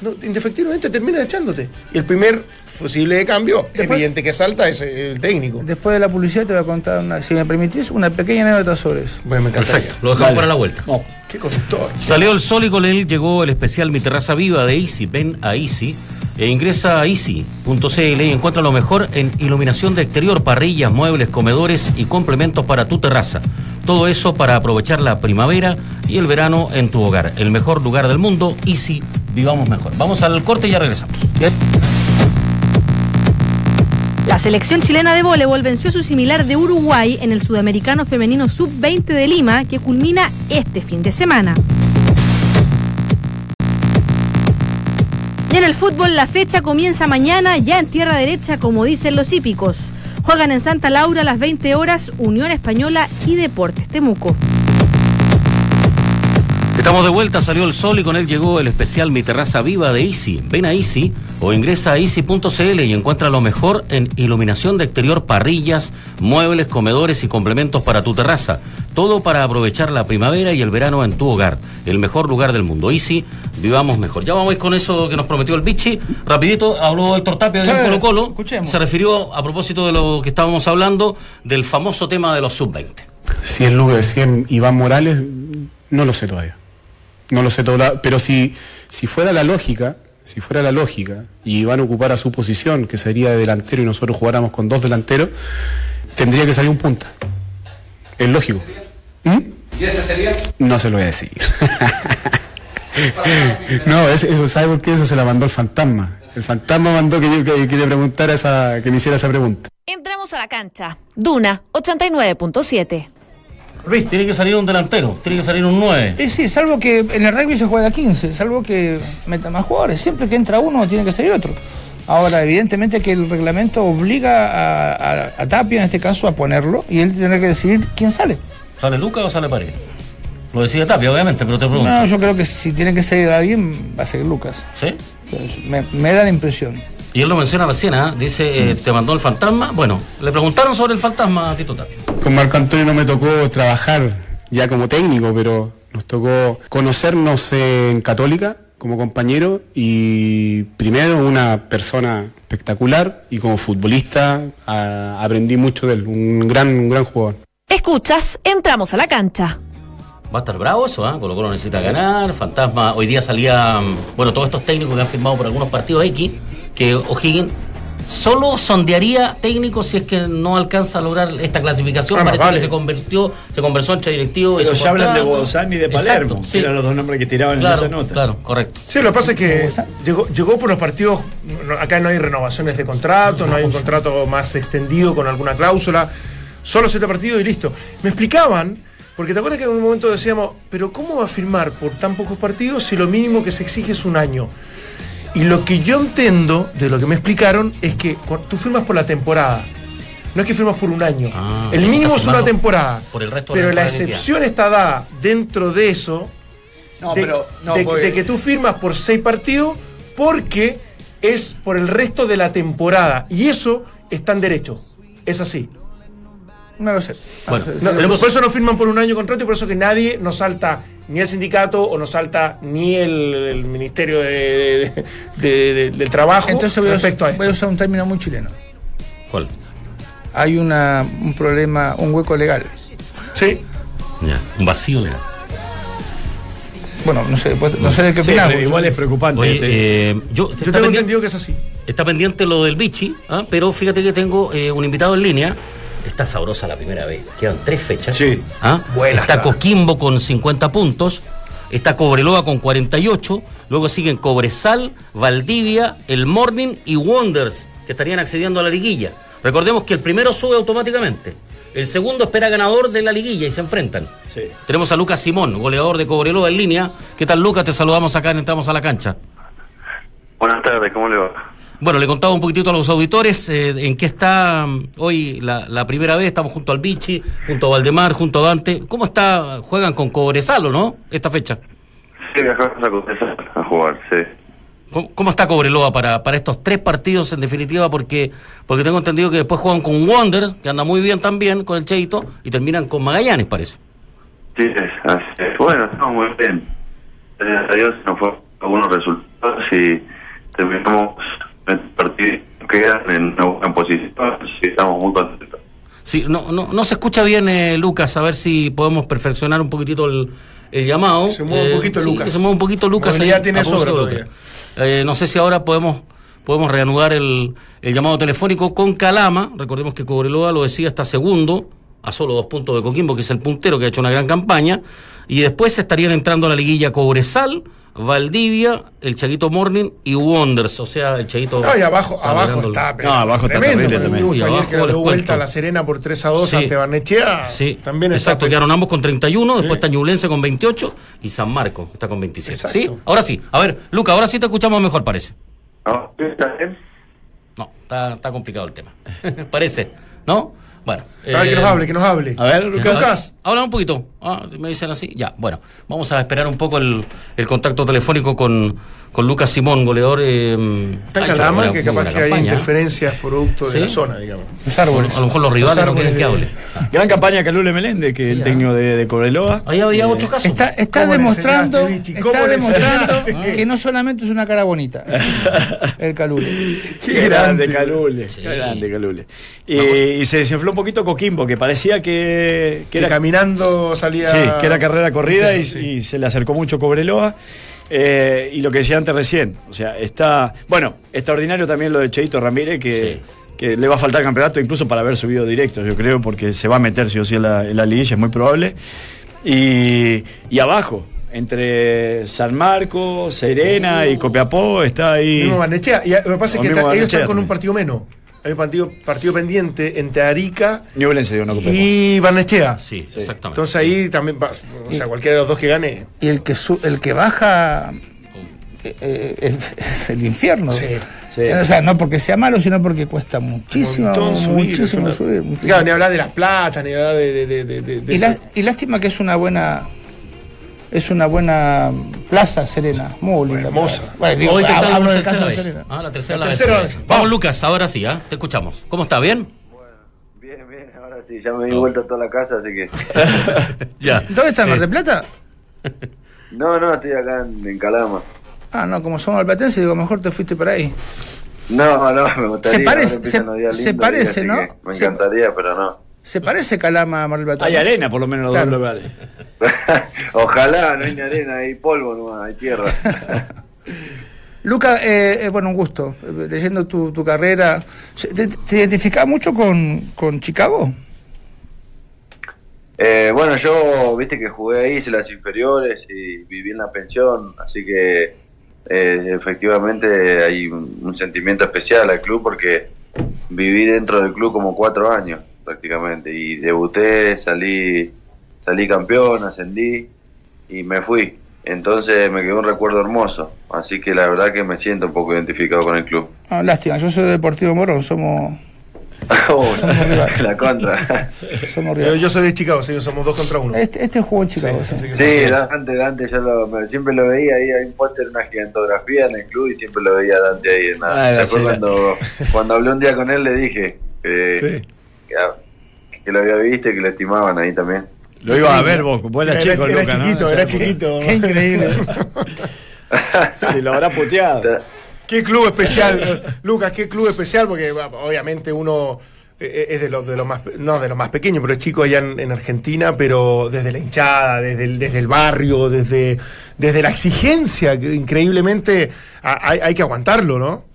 B: no, indefectivamente termina echándote. Y el primer fusible de cambio,
D: Después-
B: evidente que salta, es el técnico.
D: Después de la publicidad te voy a contar, una, si me permitís, una pequeña anécdota sobre eso.
B: Bueno, me.
A: Perfecto, lo dejamos para la vuelta.
E: No.
B: Qué conductor.
A: Salió el sol y con él llegó el especial Mi Terraza Viva de Easy. Ven a Easy e ingresa a easy.cl y encuentra lo mejor en iluminación de exterior, parrillas, muebles, comedores y complementos para tu terraza. Todo eso para aprovechar la primavera y el verano en tu hogar. El mejor lugar del mundo, Easy, vivamos mejor. Vamos al corte y ya regresamos.
C: Selección chilena de voleibol venció a su similar de Uruguay en el Sudamericano Femenino Sub-20 de Lima, que culmina este fin de semana. Y en el fútbol la fecha comienza mañana ya en tierra derecha, como dicen los hípicos. Juegan en Santa Laura a las 20 horas Unión Española y Deportes Temuco.
A: Estamos de vuelta, salió el sol y con él llegó el especial Mi Terraza Viva de Easy. Ven a Easy o ingresa a easy.cl y encuentra lo mejor en iluminación de exterior, parrillas, muebles, comedores y complementos para tu terraza. Todo para aprovechar la primavera y el verano en tu hogar. El mejor lugar del mundo. Easy, vivamos mejor. Ya vamos a ir con eso que nos prometió el Bichi. Rapidito, habló Héctor Tapia de Colo Colo.
D: escuchemos.
A: Se refirió a propósito de lo que estábamos hablando del famoso tema de los sub-20.
F: Si es Lucas, si es Iván Morales, no lo sé todavía. No lo sé todavía. Pero si, si fuera la lógica, si fuera la lógica, y Iván ocupara su posición, que sería de delantero, y nosotros jugáramos con dos delanteros, tendría que salir un punta. Es lógico. ¿Mm?
G: ¿Y ese sería?
F: No se lo voy a decir. no, es- eso, ¿sabe por qué? Eso se la mandó el fantasma. El fantasma mandó que yo que, que le preguntara esa, que me hiciera esa pregunta.
C: Entramos a la cancha. Duna 89.7.
A: Tiene que salir un delantero, tiene que salir un 9.
D: Eh, sí, salvo que en el rugby se juega a 15, salvo que meta más jugadores. Siempre que entra uno tiene que salir otro. Ahora, evidentemente que el reglamento obliga a, a- a Tapia, en este caso, a ponerlo y él tiene que decidir quién sale.
A: ¿Sale Lucas o sale Paredes? Lo decía Tapia, obviamente, pero te pregunto.
D: No, yo creo que si tiene que salir alguien, va a ser Lucas.
A: ¿Sí?
D: Entonces, me, me da la impresión.
A: Y él lo menciona recién, ¿ah? dice, eh, te mandó el fantasma. Bueno, le preguntaron sobre el fantasma a Tito Tapia.
F: Con Marco Antonio no me tocó trabajar ya como técnico, pero nos tocó conocernos en Católica como compañero y primero una persona espectacular y como futbolista a- aprendí mucho de él, un gran, un gran jugador.
C: Escuchas, entramos a la cancha.
A: Va a estar bravo eso, ¿ah? Colo Colo necesita ganar. Fantasma, hoy día salía, mm, bueno, todos estos técnicos que han firmado por algunos partidos X, que O'Higgins solo sondearía técnico si es que no alcanza a lograr esta clasificación.
B: Ah,
A: Parece
B: vale.
A: que se convirtió, se conversó entre directivos y
E: Pero
A: su
E: ya hablan de. Bozán y de Palermo,
A: Exacto, sí.
E: eran los dos nombres que tiraban
A: Claro,
E: en esa nota.
A: claro, correcto.
B: Sí, lo que pasa es que llegó, llegó por los partidos, no- acá no hay renovaciones de contrato, no hay un contrato más extendido con alguna cláusula, solo siete partidos y listo. Me explicaban, porque te acuerdas que en un momento decíamos, pero ¿cómo va a firmar por tan pocos partidos si lo mínimo que se exige es un año? Y lo que yo entiendo de lo que me explicaron es que tú firmas por la temporada. No es que firmas por un año.
A: Ah,
B: el mínimo es una temporada.
A: por el resto de
B: pero
A: la
B: excepción está dada dentro de eso
E: No,
B: de,
E: pero. No,
B: de-
E: porque-
B: de que tú firmas por seis partidos porque es por el resto de la temporada. Y eso está en derecho. Es así.
D: No lo sé.
A: Bueno,
D: No sé.
B: No,
A: Tenemos-
B: Por eso no firman por un año contrato y por eso que nadie nos salta ni el sindicato o nos salta ni el, el Ministerio de- de- de- de- del Trabajo
D: Entonces voy a,
B: respecto a
D: voy a usar un término muy chileno.
A: ¿Cuál?
D: Hay una, un problema, un hueco legal.
B: Sí.
A: Ya, un vacío legal.
D: Bueno, no sé, pues, no sé de qué
E: Sí,
D: opinamos.
E: pero igual es preocupante.
A: Oye,
E: este-
A: eh, yo,
B: Yo tengo entendido que es así.
A: está pendiente lo del bichi, ¿ah? pero fíjate que tengo eh, un invitado en línea. Está sabrosa la primera vez. Quedan tres fechas.
E: Sí.
A: ¿ah?
B: Buena
A: está
B: está.
A: Coquimbo con 50 puntos. Está Cobreloa con 48. Luego siguen Cobresal, Valdivia, El Morning y Wonders, que estarían accediendo a la liguilla. Recordemos que el primero sube automáticamente. El segundo espera ganador de la liguilla y se enfrentan.
E: Sí.
A: Tenemos a Lucas Simón, goleador de Cobreloa en línea. ¿Qué tal, Lucas? Te saludamos acá en Entramos a la Cancha.
H: Buenas tardes, ¿cómo le va?
A: Bueno, le contaba un poquitito a los auditores eh, en qué está mm, hoy la, la primera vez. Estamos junto al Bichi, junto a Valdemar, junto a Dante. ¿Cómo está? Juegan con Cobresal, ¿o no? Esta fecha.
H: Sí, viajamos a Cotesa a jugar, sí.
A: ¿Cómo, cómo está Cobreloa para, para estos tres partidos en definitiva? Porque porque tengo entendido que después juegan con Wonder, que anda muy bien también con el Cheito, y terminan con Magallanes, parece.
H: Sí, así es. Bueno, estamos muy bien. Gracias a Dios nos fue algunos resultados y terminamos partido que quedan en una buena posición. Sí, estamos muy contentos.
A: Sí, no, no, no se escucha bien, eh, Lucas, a ver si podemos perfeccionar un poquitito el, el llamado.
B: Se mueve un
A: Eh,
B: poquito Lucas.
A: que se mueve un poquito Lucas. Ahí,
B: tiene sobra todavía.
A: Eh, no sé si ahora podemos podemos reanudar el, el llamado telefónico con Calama. Recordemos que Cobreloa lo decía está segundo, a solo dos puntos de Coquimbo, que es el puntero que ha hecho una gran campaña. Y después estarían entrando a la liguilla Cobresal, Valdivia, el Chaguito Morning y Wonders. O sea, el Chaguito.
B: No, y abajo,
A: está
B: abajo está, pero
E: No, abajo está
B: tremendo,
E: también.
B: triunfo
A: Y
B: ayer
A: abajo
B: que le dio vuelta a La Serena por 3 a 2
A: Sí.
B: ante Barnechea.
A: Sí,
B: también está
A: exacto,
B: pe-
A: quedaron ambos con 31, después está Ñublense con 28 y San Marco está con 27.
B: Exacto.
A: ¿Sí? Ahora sí. A ver, Luca, ahora sí te escuchamos mejor, parece.
H: ¿No? ¿Está bien?
A: No, está, está complicado el tema. parece, ¿no? Bueno.
B: A ver, que
A: eh,
B: nos hable, que nos hable.
E: A ver, Lucas.
A: Habla un poquito. Ah, me dicen así. Ya, bueno. Vamos a esperar un poco el, el contacto telefónico con, con Lucas Simón, goleador. eh,
B: Está en Calama, que capaz que hay
A: campaña, ¿eh?
B: interferencias producto de
A: ¿Sí?
B: la zona, digamos.
D: Los
A: A
D: árboles.
A: lo mejor los rivales no
B: árboles
A: quieren que
B: de-
A: hable.
E: Gran campaña Calule Meléndez, que es el
A: Sí,
E: técnico de, de Cobreloa.
A: Ahí había otro caso.
D: Está, está
B: ¿Cómo le
D: demostrando, está demostrando que no solamente es una cara bonita, el calule.
E: Qué grande
B: grande.
E: Calule,
A: Sí.
E: qué grande Calule. Y, y se desinfló un poquito Coquimbo, que parecía que, que
B: Que
E: era,
B: caminando salía.
E: sí, que era carrera corrida y,
B: Sí.
E: y se le acercó mucho Cobreloa. Eh, y lo que decía antes recién, o sea, está, bueno, extraordinario también lo de Cheito Ramírez, que, que le va a faltar campeonato incluso para haber subido directo, yo creo, porque se va a meter sí o sí en la, en la liguilla, es muy probable. Y, y abajo, entre San Marcos, Serena y Copiapó, está ahí.
B: Mismo Barnechea. Y lo que pasa es que está- ellos están con un partido menos. Hay un partido, partido pendiente entre Arica
E: Ñublense
B: y Barnechea.
A: Sí, exactamente.
B: Entonces ahí también, va- o sea, cualquiera de los dos que gane.
D: Y el que, su- el que baja eh, eh, es, es el infierno.
B: Sí,
E: sí.
D: O sea, no porque sea malo, sino porque cuesta muchísimo,
B: montón subir,
D: muchísimo
B: una-
D: subir. muchísimo.
B: Claro, ni hablar de las platas, ni hablar de. de, de, de- de- de
D: Y,
B: ese-
D: lá- y lástima que es una buena es una buena plaza Serena, muy linda.
B: hermosa.
D: Bueno, digo,
A: Hoy te
D: hablo caso de
A: vez.
D: Serena.
A: Ah, la tercera,
B: La
A: la
B: tercera
A: vez.
B: vez.
A: Vamos, Lucas, ahora sí, ¿ah? Te escuchamos. ¿Cómo está? ¿Bien?
H: Bien, bien, ahora sí, ya me di vuelta a toda la casa, así que.
A: Ya.
D: ¿Dónde está Mar
A: Eh,
D: del Plata?
H: No, no, estoy acá en, en Calama.
D: Ah, no, como somos albatenses, digo, mejor te fuiste para ahí.
H: No, no, me gustaría.
D: Se parece- se- se parece, ¿no?
H: Me
D: Se-
H: encantaría, pero no.
D: Se parece Calama a Mar del Plata.
E: Hay
D: ¿no?
E: arena, por lo menos, en los
D: Claro.
E: dos lugares.
H: Ojalá, no hay ni arena, hay polvo nomás, hay tierra.
D: Luca, eh, eh, bueno, un gusto. Leyendo tu, tu carrera, ¿se- ¿te, te identificás mucho con, con Chicago?
H: Eh, bueno, yo, viste que jugué ahí, hice las inferiores y viví en la pensión, así que eh, efectivamente hay un, un sentimiento especial al club porque viví dentro del club como cuatro años prácticamente y debuté, salí, salí campeón, ascendí y me fui. Entonces me quedó un recuerdo hermoso, así que la verdad que me siento un poco identificado con el club.
D: Ah, lástima, yo soy de Deportivo Morón, somos,
H: Oh,
D: Somos
H: la contra.
D: somos
B: Yo, soy de Chicago, sí, somos dos contra uno.
D: Este, este jugó en Chicago,
B: Sí,
D: sí.
H: Sí, Dante, Dante, yo lo- me- siempre lo veía ahí, hay un póster, una gigantografía en el club y siempre lo veía Dante ahí. En la-
E: Ah,
H: Después cuando, cuando hablé un día con él le dije que,
E: Sí.
H: Que, que lo había visto y que lo estimaban ahí también.
E: Lo iba a ver vos, vos eras
B: Era,
E: chico,
B: era chiquito, era chiquito.
D: Qué increíble.
E: Se lo habrá puteado.
B: Qué club especial, Lucas, qué club especial, porque obviamente uno eh, es de los de los más, no de los más pequeños, pero es chico allá en, en Argentina, pero desde la hinchada, desde el, desde el barrio, desde, desde la exigencia, que increíblemente hay, hay que aguantarlo, ¿no?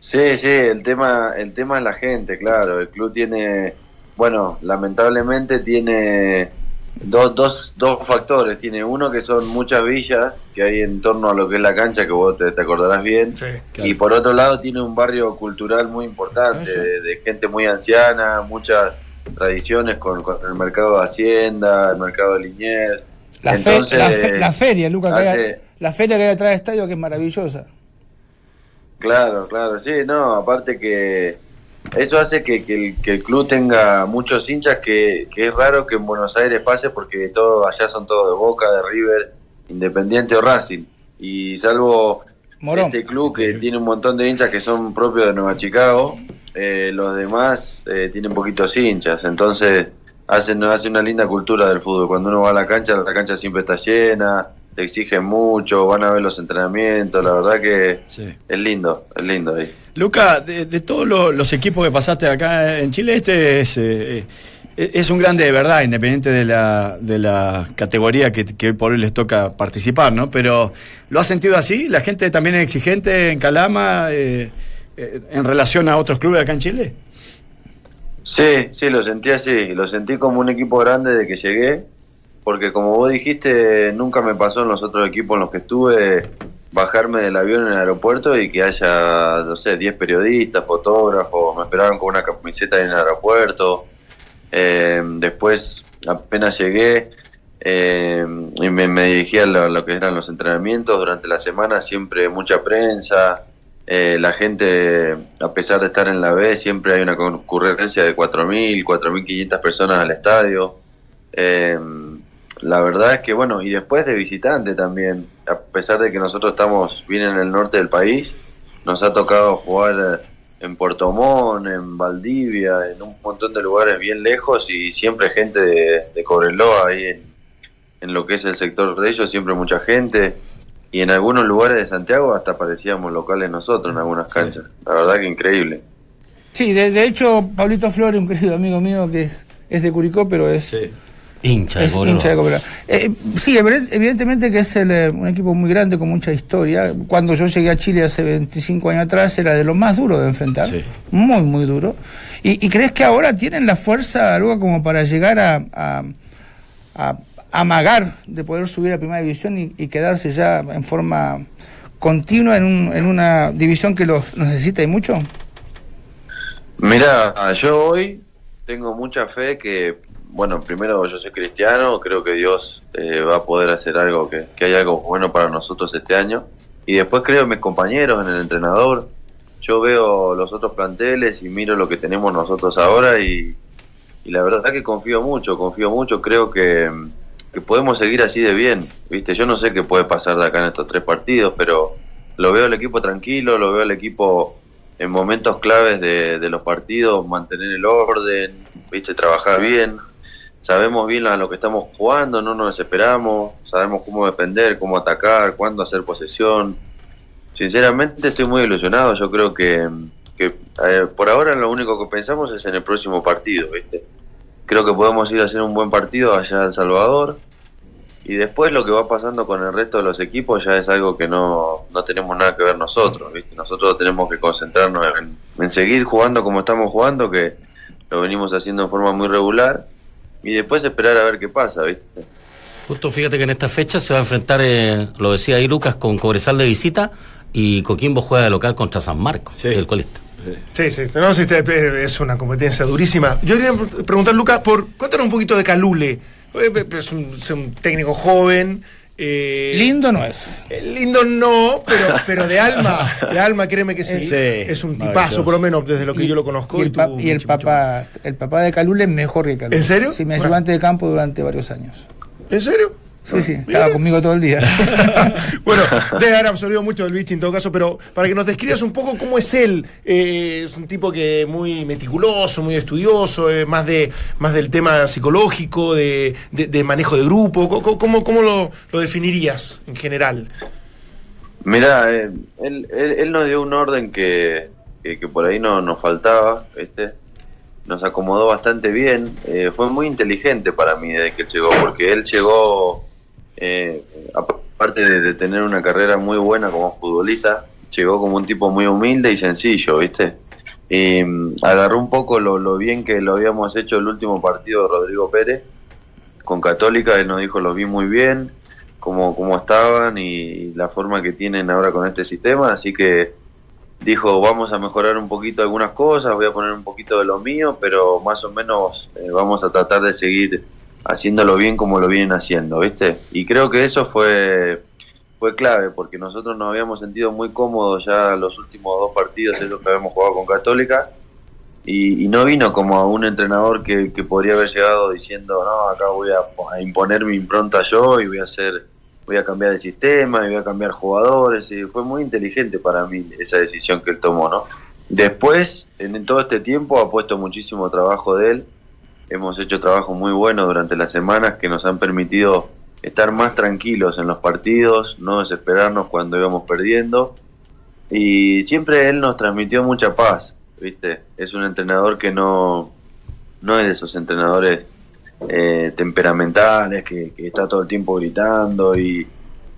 H: Sí, sí, el tema, el tema es la gente, claro. El club tiene, bueno, lamentablemente tiene dos, dos, dos factores. Tiene uno que son muchas villas que hay en torno a lo que es la cancha, que vos te, te acordarás bien.
B: Sí.
H: Y por otro lado tiene un barrio cultural muy importante, de, de gente muy anciana, muchas tradiciones con, con el mercado de Hacienda, el mercado de Liniers.
D: La, fe-
H: Entonces,
D: la, fe- la feria, Luca, que hay,
H: hace-
D: la feria que hay atrás del estadio, que es maravillosa.
H: Claro, claro, sí, no, aparte que eso hace que, que el, que el club tenga muchos hinchas que, que es raro que en Buenos Aires pase porque todo allá son todos de Boca, de River Independiente o Racing. Y salvo
D: Morón.
H: este club que tiene un montón de hinchas que son propios de Nueva Chicago, eh, los demás eh, tienen poquitos hinchas. Entonces hacen, hace una linda cultura del fútbol. Cuando uno va a la cancha, la cancha siempre está llena, te exigen mucho, van a ver los entrenamientos. La verdad que
E: Sí.
H: es lindo, es lindo ahí.
E: Luca, de, de todos lo- los equipos que pasaste acá en Chile, este es, eh, eh, es un grande de verdad, independiente de la, de la categoría que, que hoy por hoy les toca participar, ¿no? Pero ¿lo has sentido así? ¿La gente también es exigente en Calama eh, eh, en relación a otros clubes acá en Chile?
H: Sí, sí, lo sentí así. Lo sentí como un equipo grande de que llegué. Porque como vos dijiste, nunca me pasó en los otros equipos en los que estuve bajarme del avión en el aeropuerto y que haya, no sé, 10 periodistas, fotógrafos, me esperaban con una camiseta en el aeropuerto. Eh, después, apenas llegué eh, y me, me dirigí a lo, lo que eran los entrenamientos durante la semana, siempre mucha prensa. Eh, la gente, a pesar de estar en la B, siempre hay una concurrencia de 4.000, 4.500 personas al estadio. Eh, la verdad es que, bueno, y después de visitante también, a pesar de que nosotros estamos bien en el norte del país, nos ha tocado jugar eh, en Puerto Montt, en Valdivia, en un montón de lugares bien lejos y siempre gente de, de Cobreloa ahí en, en lo que es el sector de ellos, siempre mucha gente. Y en algunos lugares de Santiago hasta parecíamos locales nosotros en algunas canchas. La verdad que increíble.
D: Sí, de, de hecho, Pablito Flores, un querido amigo mío que es, es de Curicó, pero es,
A: Hincha de
D: es
A: Cobreloa.
D: hincha de Cobreloa. Eh, sí, evident- evidentemente que es el, eh, un equipo muy grande con mucha historia. Cuando yo llegué a Chile hace 25 años atrás era de lo más duro de enfrentar.
E: Sí.
D: Muy, muy duro. ¿Y, y crees que ahora tienen la fuerza, Luga, como para llegar a, a, a amagar de poder subir a Primera División y, y quedarse ya en forma continua en, un, en una división que los los necesita y mucho?
H: Mira, yo hoy tengo mucha fe que, bueno, primero yo soy cristiano, creo que Dios eh, va a poder hacer algo, que, que hay algo bueno para nosotros este año. Y después creo en mis compañeros, en el entrenador. Yo veo los otros planteles y miro lo que tenemos nosotros ahora y, la verdad que confío mucho, confío mucho, creo que, que podemos seguir así de bien. ¿viste? Yo no sé qué puede pasar de acá en estos tres partidos, pero lo veo al equipo tranquilo, lo veo al equipo en momentos claves de, de los partidos, mantener el orden, ¿viste? trabajar bien. Sabemos bien a lo que estamos jugando, no nos desesperamos, sabemos cómo defender, cómo atacar, cuándo hacer posesión. Sinceramente estoy muy ilusionado, yo creo que, eh, por ahora lo único que pensamos es en el próximo partido, ¿viste? Creo que podemos ir a hacer un buen partido allá en Salvador y después lo que va pasando con el resto de los equipos ya es algo que no, no tenemos nada que ver nosotros, ¿viste? Nosotros tenemos que concentrarnos en, en seguir jugando como estamos jugando, que lo venimos haciendo en forma muy regular y después esperar a ver qué pasa, ¿viste?
A: Justo fíjate que en esta fecha se va a enfrentar, eh, lo decía ahí Lucas, con Cobresal de visita y Coquimbo juega de local contra San Marcos,
E: Sí.
A: el colista.
B: Sí, sí, no, sí, este, es una competencia durísima. Yo quería pre- preguntar, Lucas, por cuéntanos un poquito de Calule. Eh, Es un, es un técnico joven. Eh,
D: Lindo no es.
B: eh, Lindo no, pero, pero de alma, de alma, créeme que sí.
E: Sí,
B: es un tipazo, por lo menos desde lo que
D: Y-
B: yo lo conozco.
D: Y el,
B: tú,
D: pa- y el papá, el papá de Calule es mejor que Calule.
B: ¿En serio?
D: Sí, mi
B: Bueno.
D: ayudante de campo durante varios años.
B: ¿En serio?
D: Sí, sí,
B: Mira.
D: estaba conmigo todo el día.
B: bueno, debe haber absorbido mucho del bicho en todo caso, pero para que nos describas un poco cómo es él. eh, es un tipo que muy meticuloso, muy estudioso, eh, más de más del tema psicológico, de, de- de manejo de grupo. ¿Cómo, cómo, cómo lo, lo definirías en general?
H: Mirá, eh, él, él, él nos dio un orden que, que, que por ahí no nos faltaba, ¿viste? Nos acomodó bastante bien. eh, fue muy inteligente para mí desde que él llegó, porque él llegó, eh, aparte de, tener una carrera muy buena como futbolista, llegó como un tipo muy humilde y sencillo, ¿viste? Y mm, agarró un poco lo, lo bien que lo habíamos hecho el último partido de Rodrigo Pérez con Católica, él nos dijo lo vi muy bien, cómo, cómo estaban y la forma que tienen ahora con este sistema, así que dijo vamos a mejorar un poquito algunas cosas, voy a poner un poquito de lo mío, pero más o menos eh, vamos a tratar de seguir haciéndolo bien como lo vienen haciendo, ¿viste? Y creo que eso fue fue clave porque nosotros nos habíamos sentido muy cómodos ya los últimos dos partidos esos que habíamos jugado con Católica y, no vino como a un entrenador que, podría haber llegado diciendo no acá voy a, imponer mi impronta yo y voy a hacer voy a cambiar el sistema, y voy a cambiar jugadores, y fue muy inteligente para mí esa decisión que él tomó, ¿no? Después, en todo este tiempo, ha puesto muchísimo trabajo de él, hemos hecho trabajo muy bueno durante las semanas que nos han permitido estar más tranquilos en los partidos, no desesperarnos cuando íbamos perdiendo, y siempre él nos transmitió mucha paz, ¿viste? Es un entrenador que no, no es de esos entrenadores eh, temperamentales que, está todo el tiempo gritando y,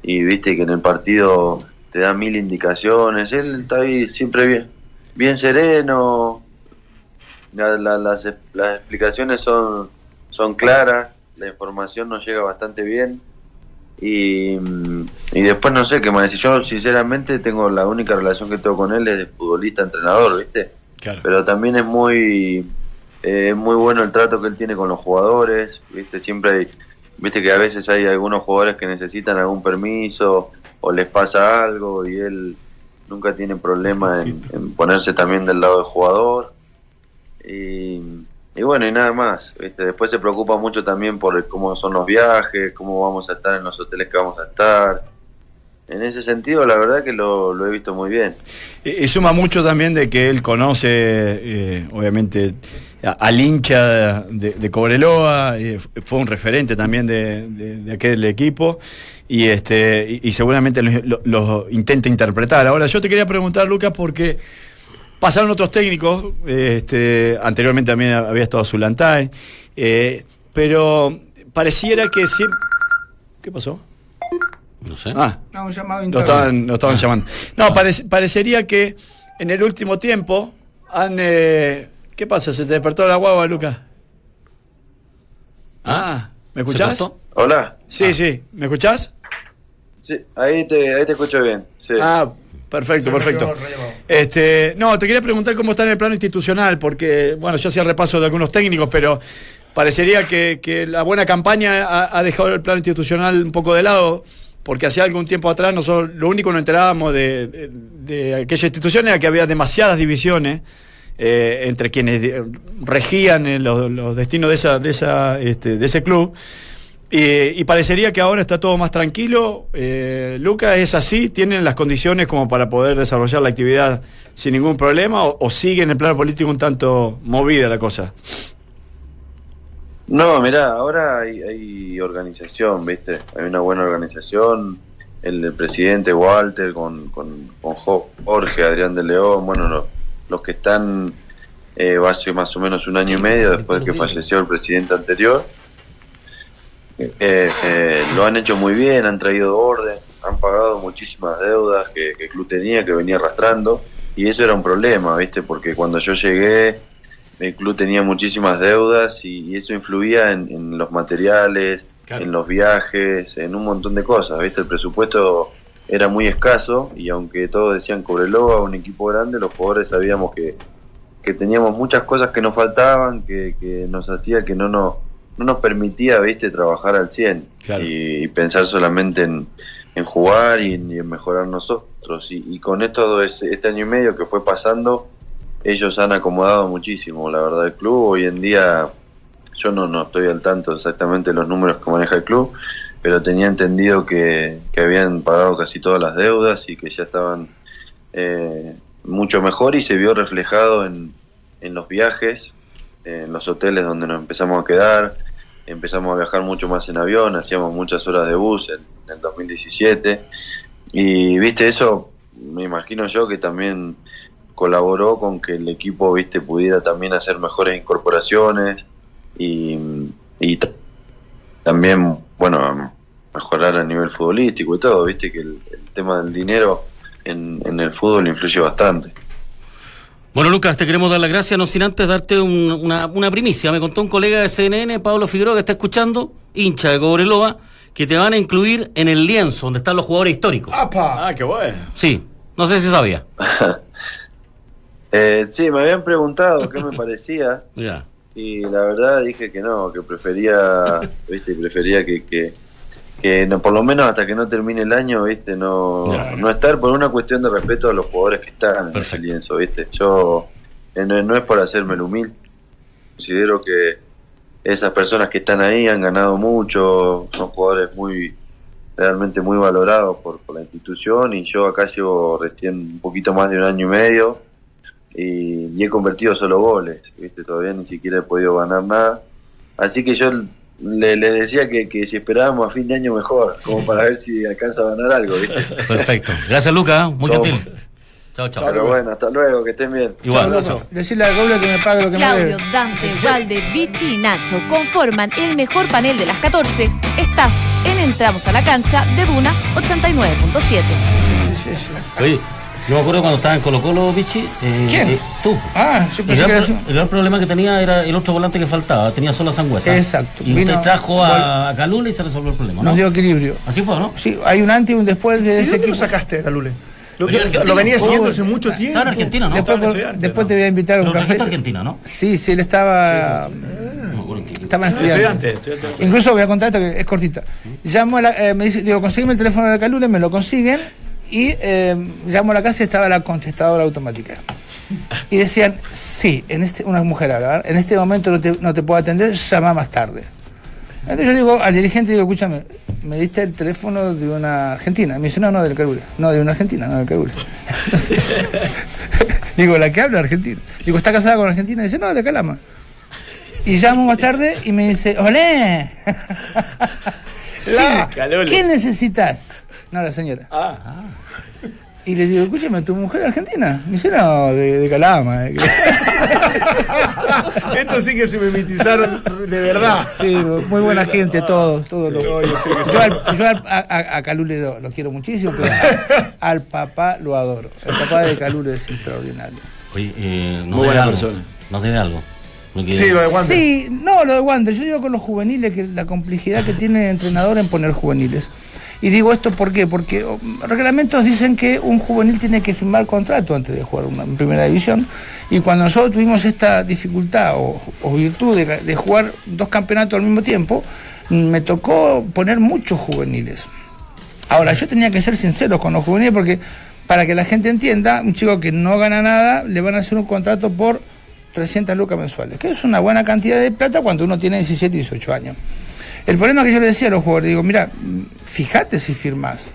H: y viste que en el partido te da mil indicaciones. Él está ahí siempre bien, bien sereno. La- la- las, las explicaciones son, son claras, la información nos llega bastante bien. Y, y después no sé qué más decir. Yo, sinceramente, tengo la única relación que tengo con él es de futbolista-entrenador, ¿viste?
E: Claro.
H: pero también es muy eh, muy bueno el trato que él tiene con los jugadores viste siempre hay viste que a veces hay algunos jugadores que necesitan algún permiso o les pasa algo y él nunca tiene problema en, en ponerse también del lado del jugador y, y bueno y nada más viste después se preocupa mucho también por cómo son los viajes cómo vamos a estar en los hoteles que vamos a estar. En ese sentido la verdad que lo, he visto muy bien.
E: Y, suma mucho también de que él conoce, eh, obviamente, a- al hincha de, de Cobreloa, f- fue un referente también de, aquel equipo, y este y, seguramente lo, lo- lo intenta interpretar. Ahora, yo te quería preguntar, Lucas, porque pasaron otros técnicos, este, anteriormente también había estado Zulantay, eh, pero pareciera que siempre... ¿Qué pasó?
A: No sé.
E: Ah,
D: No, un llamado
E: lo estaban, lo estaban llamando. No, parec- parecería que en el último tiempo han... eh, ¿Qué pasa? ¿Se te despertó la guagua, Lucas? Ah, ¿me
A: ¿Se
E: escuchás?
H: hola
E: Sí, sí. ¿Me escuchás?
H: Sí, ahí te, ahí te escucho bien. Sí.
E: Ah, perfecto, perfecto. Este, no, te quería preguntar cómo está en el plano institucional, porque, bueno, yo hacía repaso de algunos técnicos, pero parecería que, que la buena campaña ha, ha dejado el plano institucional un poco de lado, porque hacía algún tiempo atrás nosotros lo único que nos enterábamos de, de, de aquella institución era que había demasiadas divisiones eh, entre quienes regían los, los destinos de, esa, de, esa, este, de ese club. Y, y parecería que ahora está todo más tranquilo. Eh, Lucas, ¿es así? ¿Tienen las condiciones como para poder desarrollar la actividad sin ningún problema? ¿O, o sigue en el plano político un tanto movida la cosa?
H: No, mirá, ahora hay, hay organización, ¿viste? Hay una buena organización. El, el presidente Walter con, con, con Jo- Jorge, Adrián de León, bueno, lo- los que están eh, ser más o menos un año y medio después de que falleció el presidente anterior. Eh, eh, lo han hecho muy bien, han traído orden, han pagado muchísimas deudas que, que el club tenía, que venía arrastrando, y eso era un problema, ¿viste? Porque cuando yo llegué, el club tenía muchísimas deudas y, y eso influía en, en los materiales,
E: Claro.
H: en los viajes, en un montón de cosas, ¿viste? El presupuesto era muy escaso y aunque todos decían Cobreloa, un equipo grande, los jugadores sabíamos que, que teníamos muchas cosas que nos faltaban, que, que nos hacía que no nos, no nos permitía, ¿viste? Trabajar al 100
E: Claro.
H: y, y pensar solamente en, en jugar y, en- y en mejorar nosotros. Y, y con esto, este, este año y medio que fue pasando, ellos han acomodado muchísimo, la verdad, el club. Hoy en día, yo no, no estoy al tanto exactamente de los números que maneja el club, pero tenía entendido que, que habían pagado casi todas las deudas y que ya estaban eh, mucho mejor y se vio reflejado en, en los viajes, en los hoteles donde nos empezamos a quedar. Empezamos a viajar mucho más en avión, hacíamos muchas horas de bus en, en el 2017. Y viste, eso me imagino yo que también colaboró con que el equipo, viste, pudiera también hacer mejores incorporaciones y, y también, bueno, mejorar a nivel futbolístico y todo, viste que el, el tema del dinero en, en el fútbol influye bastante.
A: Bueno, Lucas, te queremos dar las gracias, no sin antes darte un- una, una primicia. Me contó un colega de CNN, Pablo Figueroa, que está escuchando, hincha de Cobreloa, que te van a incluir en el lienzo donde están los jugadores históricos.
B: ¡Apa!
E: Ah, qué bueno.
A: Sí, no sé si sabía.
H: Eh, sí, me habían preguntado qué me parecía
A: Ya.
H: y la verdad dije que no, que prefería, viste, prefería que, que, que no, por lo menos hasta que no termine el año, viste, no, no estar por una cuestión de respeto a los jugadores que están en el lienzo, viste. Yo eh, no, no es por hacerme el humilde, considero que esas personas que están ahí han ganado mucho, son jugadores muy realmente muy valorado por, por la institución y yo acá llevo recién un poquito más de un año y medio y, y he convertido solo goles, ¿viste? todavía ni siquiera he podido ganar nada. Así que yo le, le decía que, que si esperábamos a fin de año mejor, como para ver si alcanza a ganar algo. ¿viste?
A: Perfecto. Gracias, Luca. Muy
H: Todo.
A: gentil. Chao, chao.
H: Pero bueno, hasta luego, que estén bien.
A: Igual.
D: Decirle al Goble que me pague lo que me
G: Claudio. Dante, Valde, Vichy y Nacho conforman el mejor panel de las 14. Estás en Entramos a la cancha de Duna 89.7.
A: Oye, yo me acuerdo cuando estaba en Colo Colo, Vichy. eh,
D: ¿Quién?
A: eh, tú.
D: Ah, yo
A: El
D: pensé
A: gran,
D: que
A: pro- el gran problema que tenía era el otro volante que faltaba, tenía solo a Sangüesa.
D: Exacto.
A: Y
D: Vino-
A: usted trajo a, a Calula y se resolvió el problema, ¿no?
D: Nos dio equilibrio.
A: Así fue, ¿no?
D: Sí, hay un antes y un después de
B: ¿Y
D: ese
B: dónde lo
D: equipo.
B: sacaste, Calule? Lo,
A: Yo,
B: lo venía siguiendo hace mucho tiempo.
A: Estaba en Argentina, ¿no?
D: Después,
A: Estaba-
D: por- después te voy a invitar a un café.
A: a Argentina, ¿no?
D: Sí, sí, él estaba.
A: Qué-
D: Estaban estudiando.
E: Estudiante, estudiante.
D: Incluso voy a contar esto que es cortita. Llamo a la, eh, me dice, digo, consígueme el teléfono de Calule, me lo consiguen y eh, llamo a la casa y estaba la contestadora automática. Y decían, sí, en este, una mujer ¿verdad? en este momento no te, no te puedo atender, llama más tarde. Entonces yo digo al dirigente, digo, escúchame, me diste el teléfono de una argentina. Me dice, no, no, del Calule. No, de una argentina, no del Calule. digo, la que habla argentina. Digo, ¿está casada con argentina? dice, no, de Calama. Y llamo más tarde y me dice, ¡Olé! sí,
E: Calole.
D: ¿qué necesitas? No, la señora.
E: Ah,
D: Y le digo, escúchame, ¿tu mujer es argentina? Me dice, no, de, de Calama. de-
B: Esto sí que se me mitizaron de verdad.
D: Sí, muy buena gente, todos. todos los-
B: no, yo sí.
D: al- yo al- a, Calule lo, lo quiero muchísimo, pero a- al papá lo adoro. El papá de Calule es extraordinario.
A: Oye, eh,
E: Muy buena
A: algo.
E: persona.
A: Nos debe algo.
B: Sí, lo de Wander.
D: Sí, no, lo de Wander. Yo digo con los juveniles que la complejidad que tiene el entrenador en poner juveniles. Y digo esto ¿por qué? porque oh, reglamentos dicen que un juvenil tiene que firmar contrato antes de jugar una, en primera división. Y cuando nosotros tuvimos esta dificultad o, virtud de, de jugar dos campeonatos al mismo tiempo, mm, me tocó poner muchos juveniles. Ahora, yo tenía que ser sincero con los juveniles porque para que la gente entienda, un chico que no gana nada, le van a hacer un contrato por 300 lucas mensuales, que es una buena cantidad de plata cuando uno tiene 17 y 18 años. El problema que yo le decía a los jugadores, digo, mira, fíjate si firmás,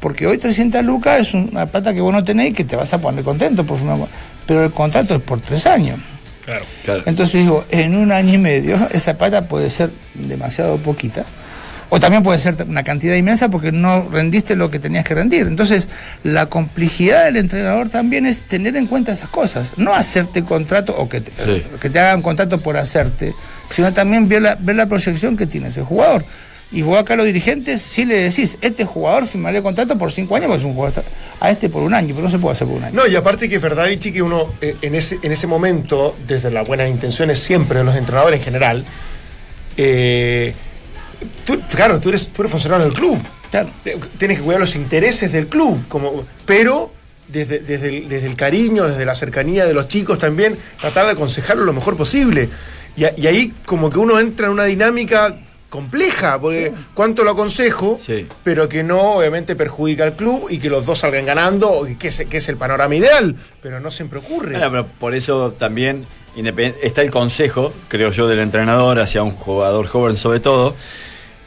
D: porque hoy 300 lucas es una plata que vos no tenés y que te vas a poner contento por firmar, pero el contrato es por tres años.
E: claro.
D: Entonces digo, en un año y medio esa plata puede ser demasiado poquita. O también puede ser una cantidad inmensa porque no rendiste lo que tenías que rendir. Entonces, la complejidad del entrenador también es tener en cuenta esas cosas. No hacerte contrato o que te,
E: Sí.
D: que te hagan contrato por hacerte, sino también ver la, ver la proyección que tiene ese jugador. Y vos acá a los dirigentes, si le decís, este jugador firmaría contrato por cinco años, porque es un jugador, a este por un año, pero no se puede hacer por un año.
B: No, y aparte que es verdad, Vichy, que uno eh, en, ese, en ese momento, desde las buenas intenciones siempre de los entrenadores en general, eh, tú, claro, tú eres, tú eres funcionario del club.
D: Claro.
B: Tienes que cuidar los intereses del club, como, pero desde, desde, el, desde el cariño, desde la cercanía de los chicos también, tratar de aconsejarlo lo mejor posible. Y, a- y ahí como que uno entra en una dinámica compleja, porque cuánto lo aconsejo,
E: Sí.
B: pero que no obviamente perjudica al club y que los dos salgan ganando, que es, que es el panorama ideal, pero no siempre ocurre.
E: Bueno, pero por eso también está el consejo, creo yo, del entrenador hacia un jugador joven sobre todo,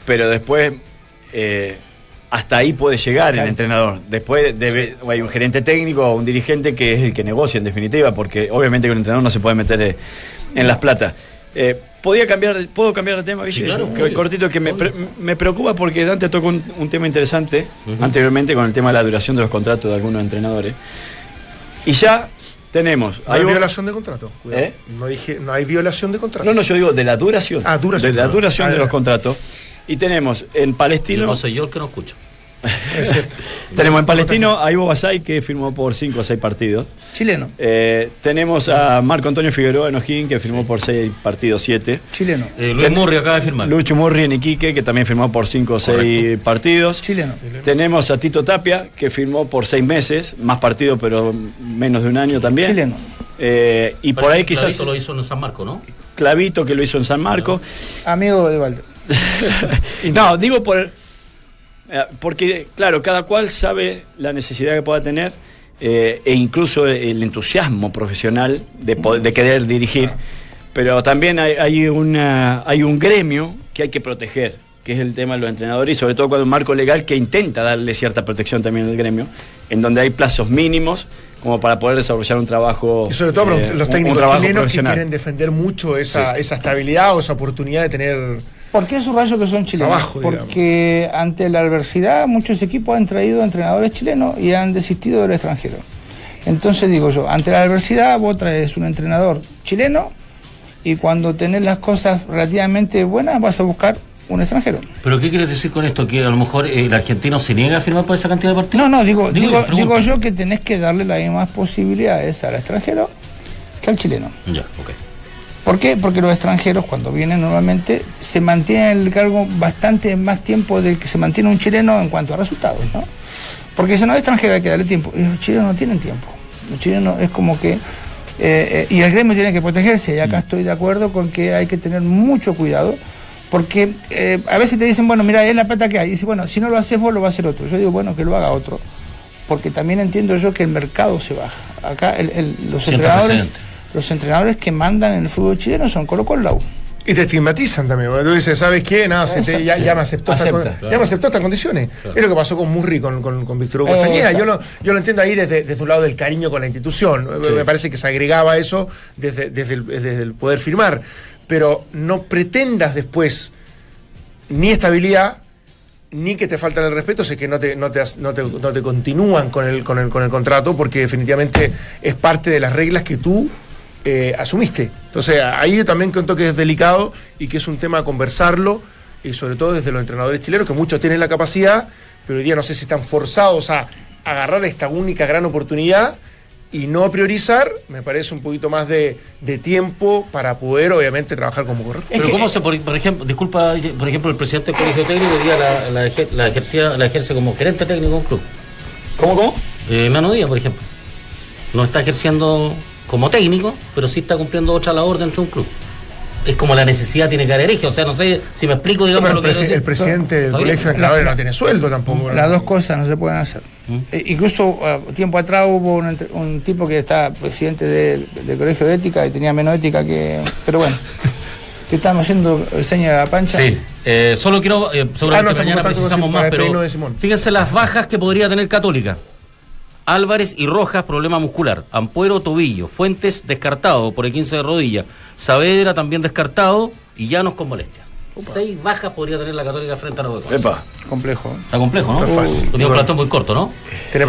E: pero después eh, hasta ahí puede llegar
D: Claro.
E: el entrenador. Después debe, o hay un gerente técnico o un dirigente que es el que negocia en definitiva, porque obviamente que un entrenador no se puede meter eh, en las plata. Eh, ¿podía cambiar, ¿Puedo cambiar de tema?
A: Sí, claro,
E: Que- cortito, que me, pre- me preocupa porque Dante tocó un, un tema interesante anteriormente con el tema de la duración de los contratos de algunos entrenadores. Y ya tenemos...
B: no hay violación de contrato. cuidado.
E: ¿Eh?
B: No dije, no hay violación de contrato.
E: No, no, yo digo de la duración.
B: Ah, duración,
E: De la duración
B: Ah,
E: de
B: ya.
E: los contratos. Y tenemos en Palestino.
A: no soy yo el que no escucho.
B: Es cierto.
E: Tenemos en Palestino a Ivo Basay que firmó por 5 o 6 partidos.
D: Chileno,
E: Eh, tenemos a Marco Antonio Figueroa en O'Higgins que firmó por 6 partidos, 7.
D: chileno,
A: Eh, Luis Murri acaba de firmar.
E: Lucho Murri en Iquique que también firmó por 5 o 6 partidos.
D: chileno.
E: Tenemos a Tito Tapia que firmó por 6 meses, más partidos pero menos de un año también.
D: Chileno.
E: Eh, y por ahí quizás
A: Clarito lo hizo en San Marco, ¿no?
E: Clavito que lo hizo en San Marco.
D: Amigo de Valde.
E: no, digo por. eh, Porque, claro, cada cual sabe la necesidad que pueda tener eh, e incluso el entusiasmo profesional de, poder- de querer dirigir. Pero también hay, hay una, hay un gremio que hay que proteger. que es el tema de los entrenadores y sobre todo cuando un marco legal que intenta darle cierta protección también al gremio, en donde hay plazos mínimos como para poder desarrollar un trabajo.
B: Y sobre todo
E: eh,
B: los técnicos chilenos que quieren defender mucho esa, esa estabilidad o esa oportunidad de tener.
D: ¿Por qué esos rayos que son chilenos?
B: Abajo, digamos.
D: Porque ante la adversidad muchos equipos han traído entrenadores chilenos y han desistido del extranjero. Entonces digo yo, ante la adversidad vos traes un entrenador chileno y cuando tenés las cosas relativamente buenas vas a buscar un extranjero.
A: ¿Pero qué quieres decir con esto? ¿Que a lo mejor eh, el argentino se niega a firmar por esa cantidad de partidos?
D: No, no, digo,
A: Digo,
D: digo yo que tenés que darle las mismas posibilidades al extranjero que al chileno.
A: Ya, ok.
D: ¿Por qué? Porque los extranjeros cuando vienen normalmente se mantienen en el cargo bastante más tiempo del que se mantiene un chileno en cuanto a resultados, ¿no? Porque si no es extranjero hay que darle tiempo. Y los chilenos no tienen tiempo. Los chilenos es como que... eh, eh, y el gremio tiene que protegerse. Y acá estoy de acuerdo con que hay que tener mucho cuidado. Porque eh, a veces te dicen, bueno, mira, es la plata que hay. Y dice, bueno, si no lo haces vos, lo va a hacer otro. Yo digo, bueno, que lo haga otro. Porque también entiendo yo que el mercado se baja. Acá el- el- los entrenadores... Los entrenadores que mandan en el fútbol chileno son Colo Colo Lau.
B: Y te estigmatizan también. porque Tú dices, ¿sabes qué? Se te- ya, ya me aceptó estas
E: Acepta,
B: con-
E: claro.
B: ya me aceptó estas condiciones. Es lo que pasó con Murri, con, con, con Víctor Hugo
D: Eh,
B: Castañeda. Yo lo, yo lo entiendo ahí desde, desde un lado del cariño con la institución. Me parece que se agregaba eso desde, desde, el, desde el poder firmar. Pero no pretendas después ni estabilidad ni que te faltan el respeto, sé que no te, no te, no te, no te continúan con el, con, el, con el contrato porque definitivamente es parte de las reglas que tú eh, asumiste. Entonces ahí yo también cuento que es delicado y que es un tema a conversarlo y sobre todo desde los entrenadores chilenos que muchos tienen la capacidad, pero hoy día no sé si están forzados a agarrar esta única gran oportunidad y no priorizar, me parece un poquito más de, de tiempo para poder obviamente trabajar como corresponde.
A: Pero ¿cómo se, por, por ejemplo, disculpa, por ejemplo, el presidente del colegio técnico hoy día la, la, ejer- la ejercía, la ejerce como gerente técnico de un club?
E: ¿Cómo, cómo?
A: Eh, Nano Díaz, por ejemplo. No está ejerciendo como técnico, pero sí está cumpliendo otra labor dentro de un club. Es como la necesidad tiene que haber eje. O sea, no sé si me explico, digamos,
B: Pero
A: lo
B: el,
A: que
B: presi- el presidente del colegio de entrenadores no tiene sueldo tampoco.
D: Las dos cosas no se pueden hacer.
A: ¿Mm?
D: Eh, incluso eh, tiempo atrás hubo un, tipo que está presidente del, del colegio de ética y tenía menos ética que. Pero bueno, te estamos haciendo seña de la pancha.
A: Sí, eh, solo quiero, eh,
B: Ah, no,
A: mañana precisamos más, pero
B: despedirnos de Simón.
A: fíjense las bajas que podría tener Católica. Álvarez y Rojas, problema muscular. Ampuero, tobillo. Fuentes, descartado por el 15 de rodilla. Saavedra también descartado y Llanos con molestia. Seis bajas podría tener la Católica frente a los
E: Epa.
D: Complejo.
A: Está complejo, ¿no?
B: Está fácil.
A: Tenía un plantón muy corto, ¿no?
B: Tiene